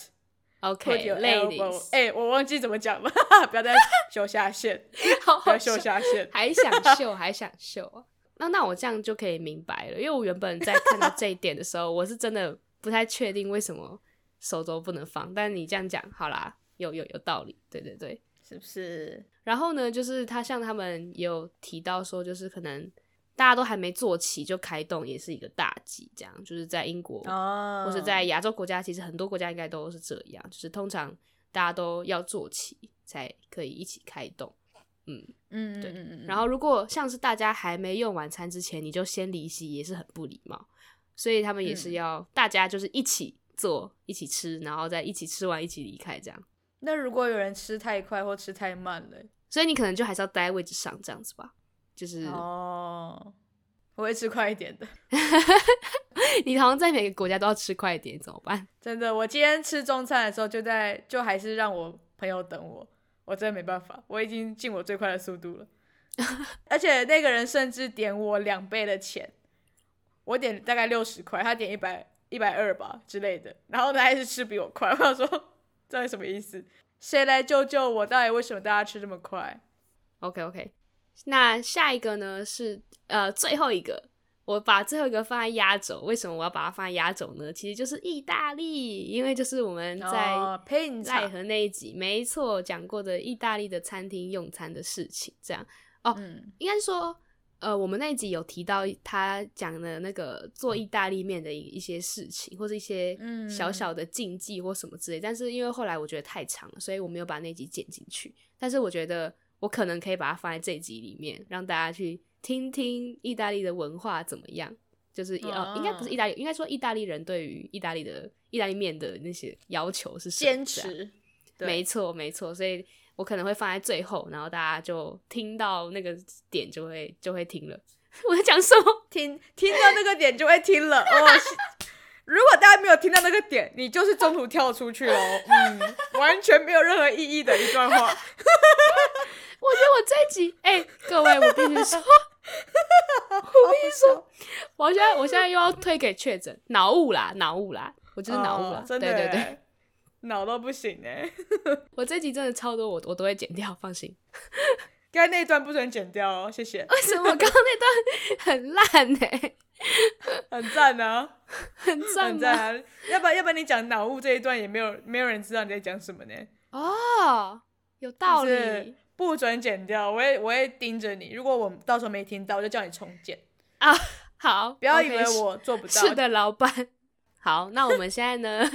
OK，Ladies，哎、欸，我忘记怎么讲了，不要再秀下限，好好不要秀下限，还想秀，还想秀啊？那那我这样就可以明白了，因为我原本在看到这一点的时候，我是真的不太确定为什么手肘不能放，但你这样讲，好啦，有有有道理，对对对，是不是？然后呢，就是他像他们也有提到说，就是可能。大家都还没坐齐就开动，也是一个大忌。这样就是在英国，oh. 或者在亚洲国家，其实很多国家应该都是这样，就是通常大家都要坐齐才可以一起开动。嗯嗯，对。然后如果像是大家还没用晚餐之前，你就先离席，也是很不礼貌。所以他们也是要大家就是一起坐，一起吃，然后再一起吃完一起离开。这样。那如果有人吃太快或吃太慢了，所以你可能就还是要待在位置上，这样子吧。就是哦，我会吃快一点的。你好像在每个国家都要吃快一点，怎么办？真的，我今天吃中餐的时候，就在就还是让我朋友等我，我真的没办法，我已经尽我最快的速度了。而且那个人甚至点我两倍的钱，我点大概六十块，他点一百一百二吧之类的，然后他还是吃比我快。我想说，这是什么意思？谁来救救我？到底为什么大家吃这么快？OK OK。那下一个呢是呃最后一个，我把最后一个放在压轴。为什么我要把它放在压轴呢？其实就是意大利，因为就是我们在奈和那一集，没错，讲过的意大利的餐厅用餐的事情。这样哦，嗯、应该说呃，我们那一集有提到他讲的那个做意大利面的一一些事情，或是一些小小的禁忌或什么之类。嗯、但是因为后来我觉得太长了，所以我没有把那集剪进去。但是我觉得我可能可以把它放在这一集里面，让大家去听听意大利的文化怎么样。就是呃，应该不是意大利，应该说意大利人对于意大利的意大利面的那些要求是坚持。没错，没错，所以我可能会放在最后，然后大家就听到那个点就会就会听了。我在讲什么？听听到那个点就会听了哦。如果大家没有听到那个点，你就是中途跳出去哦，嗯，完全没有任何意义的一段话。我觉得我这一集，哎、欸，各位，我必须说，我必须说，我现在我现在又要推给确诊脑雾啦，脑雾啦，我就是脑雾啦，对对对。脑都不行哎！我这集真的超多，我我都会剪掉，放心。刚才那一段不准剪掉哦，谢谢。为什么刚刚那段很烂呢？很赞呢，很赞，很赞啊！要不然要不然你讲脑雾这一段也没有没有人知道你在讲什么呢？哦，有道理，不准剪掉，我会我会盯着你。如果我到时候没听到，我就叫你重剪啊！好，不要以为我做不到。是的，老板。好，那我们现在呢，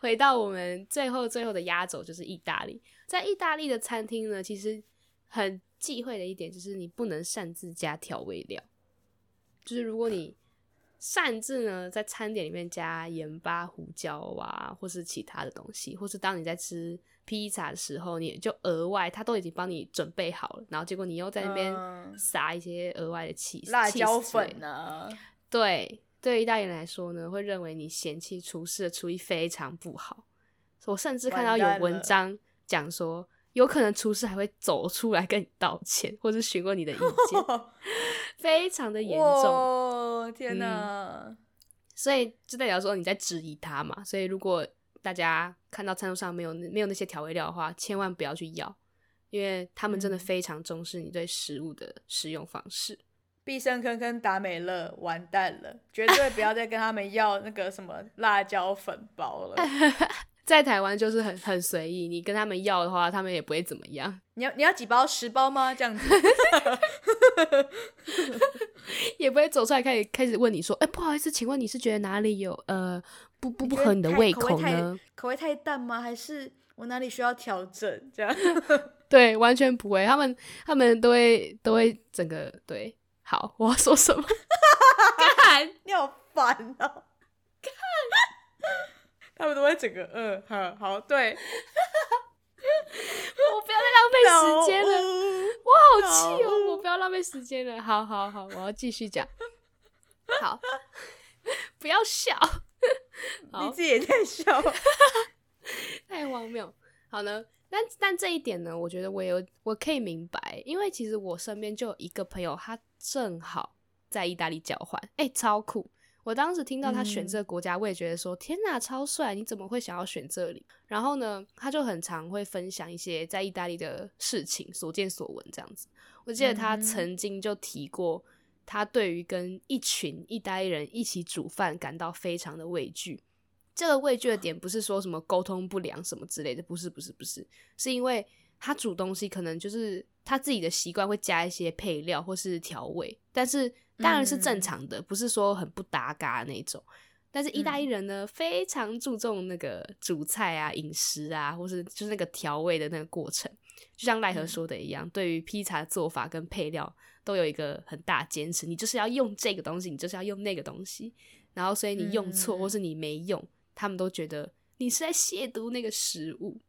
回到我们最后最后的压轴，就是意大利。在意大利的餐厅呢，其实很忌讳的一点就是你不能擅自加调味料。就是如果你擅自呢在餐点里面加盐巴、胡椒啊，或是其他的东西，或是当你在吃披萨的时候，你就额外他都已经帮你准备好了，然后结果你又在那边撒一些额外的起司、辣椒粉呢？对。对意大利人来说呢，会认为你嫌弃厨师的厨艺非常不好。我甚至看到有文章讲说，有可能厨师还会走出来跟你道歉，或者询问你的意见，非常的严重。天哪、嗯！所以就代表说你在质疑他嘛。所以如果大家看到餐桌上没有没有那些调味料的话，千万不要去要，因为他们真的非常重视你对食物的使用方式。必胜客跟达美乐完蛋了，绝对不要再跟他们要那个什么 辣椒粉包了。在台湾就是很很随意，你跟他们要的话，他们也不会怎么样。你要你要几包？十包吗？这样子，也不会走出来开始开始问你说，哎、欸，不好意思，请问你是觉得哪里有呃不不不合你的胃口呢？口味太淡吗？还是我哪里需要调整？这样 对，完全不会，他们他们都会都会整个对。好，我要说什么？看，你好烦哦！看，他们都会整个嗯，好，好，对。我不要再浪费 时间了，我好气哦！我不要浪费时间了。好好好，我要继续讲。好，不要笑。你自己也在笑，太荒谬。好呢。但但这一点呢，我觉得我有我可以明白，因为其实我身边就有一个朋友，他正好在意大利交换，哎、欸，超酷！我当时听到他选这个国家，我也觉得说，天哪，超帅！你怎么会想要选这里？然后呢，他就很常会分享一些在意大利的事情，所见所闻这样子。我记得他曾经就提过，他对于跟一群一呆人一起煮饭感到非常的畏惧。这个畏惧的点不是说什么沟通不良什么之类的，不是不是不是，是因为他煮东西可能就是他自己的习惯会加一些配料或是调味，但是当然是正常的，嗯、不是说很不搭嘎那种。但是意大利人呢，嗯、非常注重那个煮菜啊、饮食啊，或是就是那个调味的那个过程，就像赖何说的一样，嗯、对于披萨的做法跟配料都有一个很大坚持，你就是要用这个东西，你就是要用那个东西，然后所以你用错、嗯、或是你没用。他们都觉得你是在亵渎那个食物，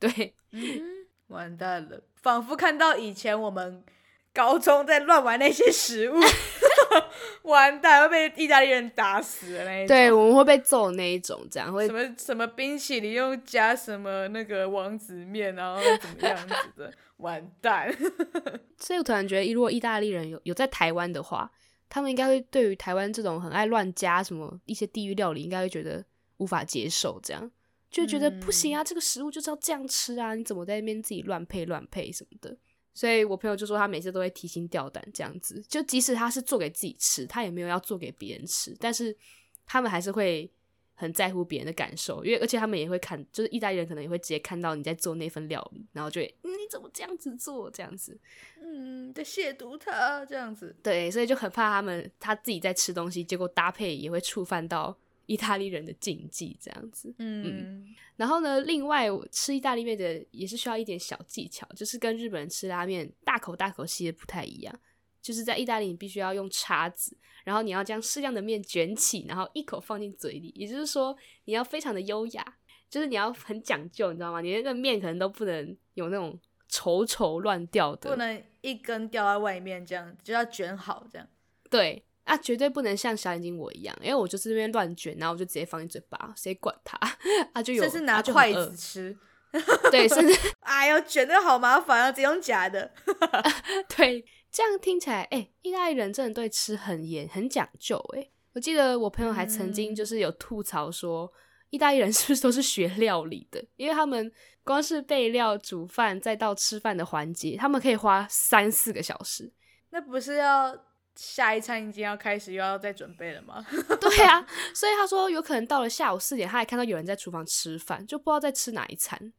对，嗯，完蛋了，仿佛看到以前我们高中在乱玩那些食物，完蛋会被意大利人打死的那一种，对，我们会被揍那一种，这样会什么什么冰淇淋又加什么那个王子面，然后怎么样子的，完蛋。所以我突然觉得，如果意大利人有有在台湾的话，他们应该会对于台湾这种很爱乱加什么一些地域料理，应该会觉得。无法接受，这样就觉得不行啊！嗯、这个食物就是要这样吃啊！你怎么在那边自己乱配乱配什么的？所以我朋友就说他每次都会提心吊胆这样子，就即使他是做给自己吃，他也没有要做给别人吃，但是他们还是会很在乎别人的感受，因为而且他们也会看，就是意大利人可能也会直接看到你在做那份料理，然后就会你怎么这样子做？这样子，嗯，在亵渎他这样子。对，所以就很怕他们他自己在吃东西，结果搭配也会触犯到意大利人的禁忌，这样子。嗯，嗯，然后呢，另外吃意大利面的也是需要一点小技巧，就是跟日本人吃拉面大口大口吸的不太一样。就是在意大利，你必须要用叉子，然后你要将适量的面卷起，然后一口放进嘴里。也就是说，你要非常的优雅，就是你要很讲究，你知道吗？你那个面可能都不能有那种稠稠乱掉的，不能一根掉在外面，这样就要卷好，这样。对啊，绝对不能像小眼睛我一样，因为我就是那边乱卷，然后我就直接放进嘴巴，谁管他 啊？就有，这是拿筷子吃，对，甚至 哎呦，卷的好麻烦啊，只用假的，对。这样听起来，哎、欸，意大利人真的对吃很严、很讲究。哎，我记得我朋友还曾经就是有吐槽说，嗯、意大利人是不是都是学料理的？因为他们光是备料、煮饭，再到吃饭的环节，他们可以花三四个小时。那不是要下一餐已经要开始，又要再准备了吗？对啊，所以他说有可能到了下午四点，他还看到有人在厨房吃饭，就不知道在吃哪一餐。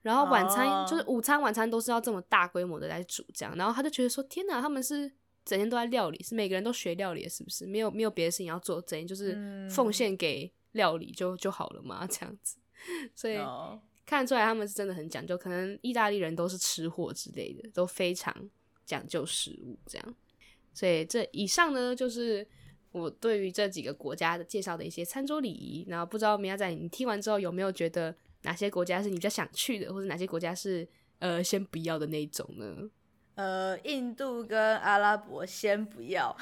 然后晚餐、oh. 就是午餐、晚餐都是要这么大规模的来煮这样，然后他就觉得说：“天哪，他们是整天都在料理，是每个人都学料理，是不是？没有没有别的事情要做，整天就是奉献给料理就就好了嘛，这样子。所以、oh. 看得出来他们是真的很讲究，可能意大利人都是吃货之类的，都非常讲究食物这样。所以这以上呢，就是我对于这几个国家的介绍的一些餐桌礼仪。然后不知道明亚仔你听完之后有没有觉得？哪些国家是你比较想去的，或者哪些国家是呃先不要的那一种呢？呃，印度跟阿拉伯先不要。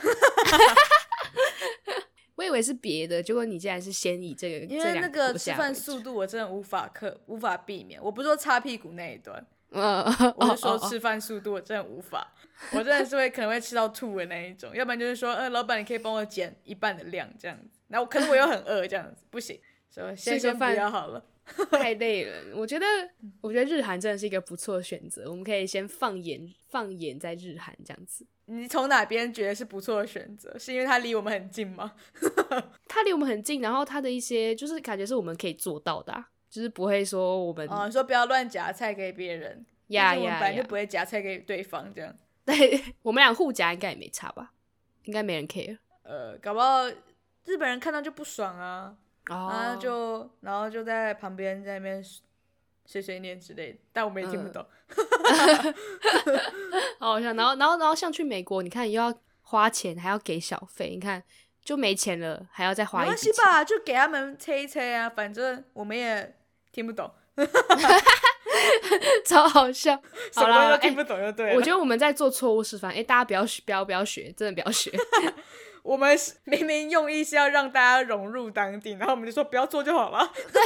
我以为是别的，结果你竟然是先以这个，因为那个吃饭速度我真的无法克，无法避免。我不是说擦屁股那一段，呃，我是说吃饭速度我真的无法，我真的是会可能会吃到吐的那一种。要不然就是说，呃，老板你可以帮我减一半的量这样子，然后可是我又很饿这样子，不行，所以先先不要好了。太累了，我觉得，我觉得日韩真的是一个不错的选择。我们可以先放眼放眼在日韩这样子。你从哪边觉得是不错的选择？是因为它离我们很近吗？它离我们很近，然后它的一些就是感觉是我们可以做到的，啊，就是不会说我们哦，你说不要乱夹菜给别人，呀呀，我们本来就不会夹菜给对方这样。对，我们俩互夹应该也没差吧？应该没人 care。呃，搞不好日本人看到就不爽啊。Oh. 然后就，然后就在旁边在那边碎碎念之类的，但我们也听不懂。好好笑。然后，然后，然后像去美国，你看又要花钱，还要给小费，你看就没钱了，还要再花。没关系吧，就给他们催一催啊，反正我们也听不懂。超好笑，好啦，听不懂就对了。我觉得我们在做错误示范，哎，大家不要学，不要不要学，真的不要学。我们明明用意是要让大家融入当地，然后我们就说不要做就好了。对，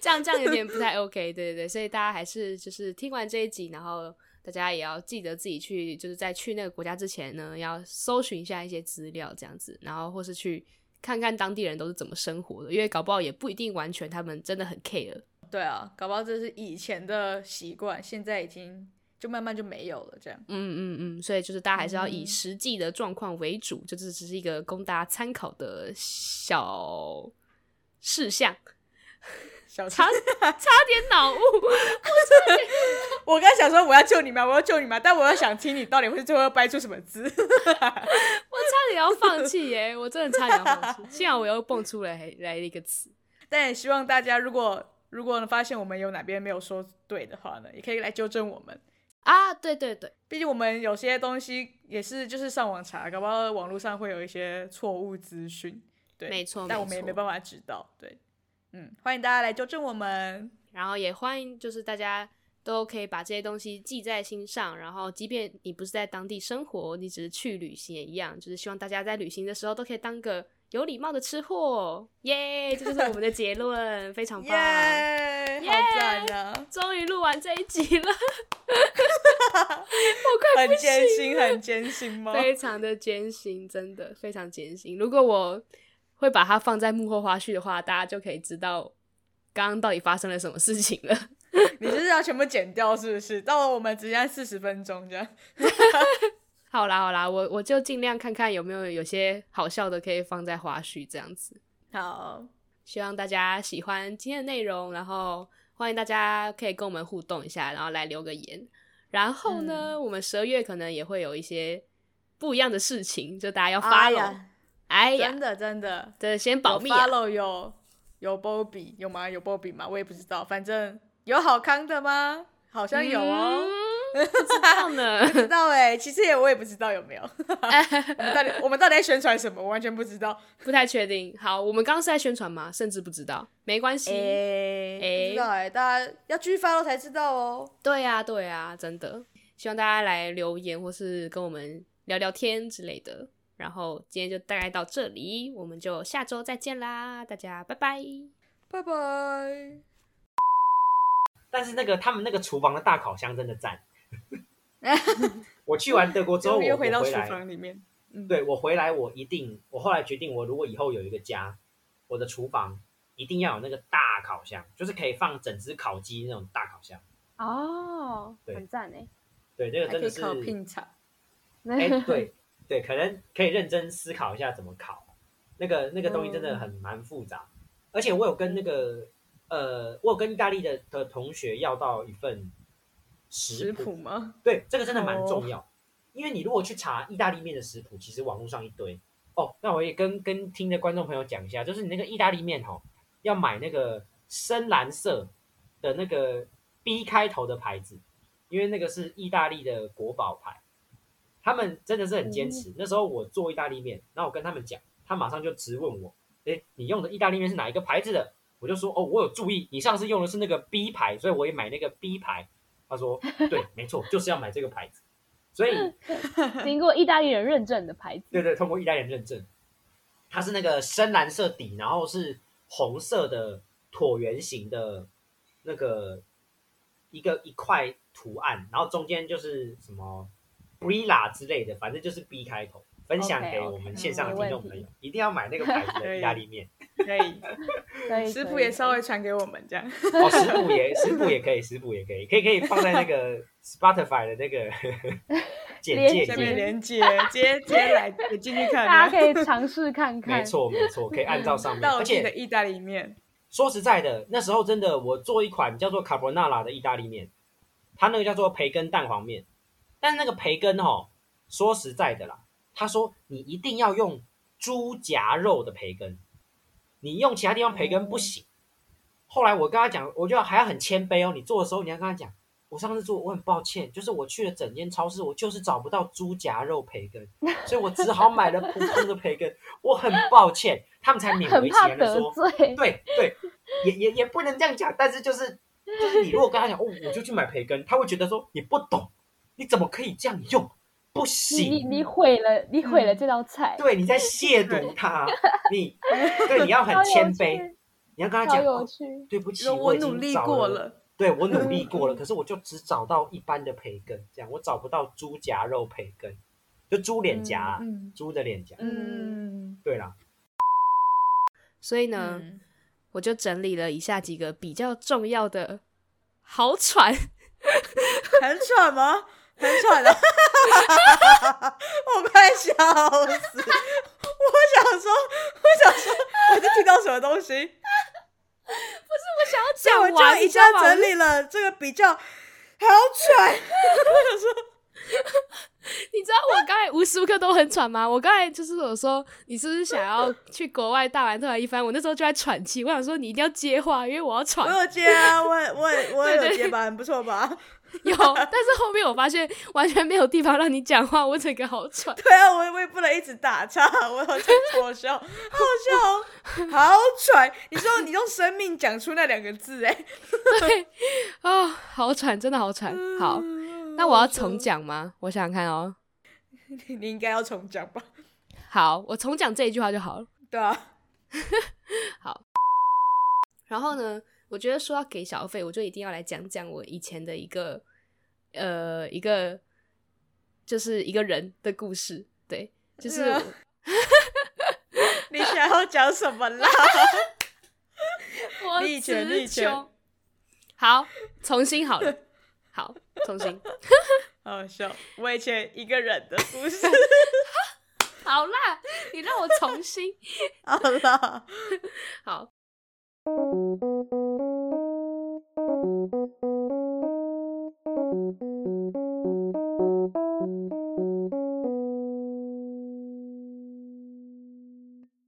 这样这样有点不太 OK。对对对，所以大家还是就是听完这一集，然后大家也要记得自己去，就是在去那个国家之前呢，要搜寻一下一些资料，这样子，然后或是去看看当地人都是怎么生活的，因为搞不好也不一定完全他们真的很 care。对啊，搞不好这是以前的习惯，现在已经。就慢慢就没有了，这样。嗯嗯嗯，所以就是大家还是要以实际的状况为主，嗯、就这只是一个供大家参考的小事项。小差 差点脑雾，我刚想说我要救你吗？我要救你吗？但我要想听你到底会最后要掰出什么字。我差点要放弃耶，我真的差点要放弃。幸好我又蹦出来来了一个词。但也希望大家如果如果发现我们有哪边没有说对的话呢，也可以来纠正我们。啊，对对对，毕竟我们有些东西也是就是上网查，搞不好网络上会有一些错误资讯，对，没错，但我们也没办法知道，对，嗯，欢迎大家来纠正我们，然后也欢迎就是大家都可以把这些东西记在心上，然后即便你不是在当地生活，你只是去旅行也一样，就是希望大家在旅行的时候都可以当个。有礼貌的吃货，耶、yeah！这就是我们的结论，非常 棒，耶！好赞啊！终于录完这一集了，很艰辛，很艰辛吗？非常的艰辛，真的非常艰辛。如果我会把它放在幕后花絮的话，大家就可以知道刚刚到底发生了什么事情了。你就是要全部剪掉，是不是？到了我们只剩四十分钟这样。好啦好啦，我我就尽量看看有没有有些好笑的可以放在花絮这样子。好，希望大家喜欢今天的内容，然后欢迎大家可以跟我们互动一下，然后来留个言。然后呢，嗯、我们十二月可能也会有一些不一样的事情，就大家要 follow。哎呀，哎呀真的真的，对，先保密、啊。follow 有有 Bobby 有吗？有 Bobby 吗？我也不知道，反正有好康的吗？好像有哦。嗯不知道呢，不知道哎、欸，其实也我也不知道有没有。我们到底我们到底在宣传什么？我完全不知道，不太确定。好，我们刚刚是在宣传吗？甚至不知道，没关系。哎、欸，欸、不知道哎、欸，大家要继续 follow 才知道哦。对呀、啊，对呀、啊，真的。希望大家来留言或是跟我们聊聊天之类的。然后今天就大概到这里，我们就下周再见啦，大家拜拜，拜拜。但是那个他们那个厨房的大烤箱真的赞。我去完德国之后，我回到厨房里面。对，我回来，我一定，我后来决定，我如果以后有一个家，我的厨房一定要有那个大烤箱，就是可以放整只烤鸡那种大烤箱。哦，很赞哎。对，这个真的是。哎，对对，可能可以认真思考一下怎么烤。那个那个东西真的很蛮复杂，而且我有跟那个呃，我有跟意大利的的同学要到一份。食谱吗？对，这个真的蛮重要，因为你如果去查意大利面的食谱，其实网络上一堆哦。那我也跟跟听的观众朋友讲一下，就是你那个意大利面哦，要买那个深蓝色的那个 B 开头的牌子，因为那个是意大利的国宝牌。他们真的是很坚持。那时候我做意大利面，然后我跟他们讲，他马上就直问我：“诶，你用的意大利面是哪一个牌子的？”我就说：“哦，我有注意，你上次用的是那个 B 牌，所以我也买那个 B 牌。”他说：“对，没错，就是要买这个牌子，所以 经过意大利人认证的牌子。对对，通过意大利人认证，它是那个深蓝色底，然后是红色的椭圆形的那个一个一块图案，然后中间就是什么 Brilla 之类的，反正就是 B 开头。分享给我们线上的听众朋友，一定要买那个牌子的 意大利面。可以，可以，食谱也稍微传给我们这样。哦，食谱也，食谱也可以，食谱也可以，可以可以放在那个 Spotify 的那个简介下面连接，接接来进去看，大家可以尝试看 看。没错没错，可以按照上面。道地的意大利面。说实在的，那时候真的，我做一款叫做卡布纳拉的意大利面，它那个叫做培根蛋黄面，但是那个培根哦，说实在的啦。他说：“你一定要用猪夹肉的培根，你用其他地方培根不行。”后来我跟他讲，我就还要很谦卑哦。你做的时候，你要跟他讲：“我上次做，我很抱歉，就是我去了整间超市，我就是找不到猪夹肉培根，所以我只好买了普通的培根。我很抱歉。”他们才勉为其难的说：“对对，也也也不能这样讲。”但是就是就是，你如果跟他讲：“哦，我就去买培根。”他会觉得说：“你不懂，你怎么可以这样用？”不行，你你毁了，你毁了这道菜。对，你在亵渎他，你对你要很谦卑，你要跟他讲，对不起，我努力过了，对我努力过了，可是我就只找到一般的培根，这样我找不到猪夹肉培根，就猪脸颊，猪的脸颊，嗯，对啦。所以呢，我就整理了以下几个比较重要的，好喘，很喘吗？很喘的，我快笑死！我想说，我想说，我就听到什么东西？不是我想要讲完，我就一下整理了这个比较好喘。我想说，你知道我刚才无时无刻都很喘吗？我刚才就是我说，你是不是想要去国外大玩特玩一番？我那时候就在喘气，我想说你一定要接话，因为我要喘。我有接啊，我我我有接吧，很不错吧？有，但是后面我发现完全没有地方让你讲话，我整个好喘。对啊，我我也不能一直打岔，我好像好笑，好笑，好喘。你说你用生命讲出那两个字，哎，对啊，好喘，真的好喘。好，那我要重讲吗？我想想看哦。你你应该要重讲吧？好，我重讲这一句话就好了。对啊，好。然后呢？我觉得说要给小费，我就一定要来讲讲我以前的一个，呃，一个就是一个人的故事。对，就是我 你想要讲什么啦？我以前，以前。好，重新好了。好，重新。好好笑，我以前一个人的故事。好啦，你让我重新。好啦，好。Thank you.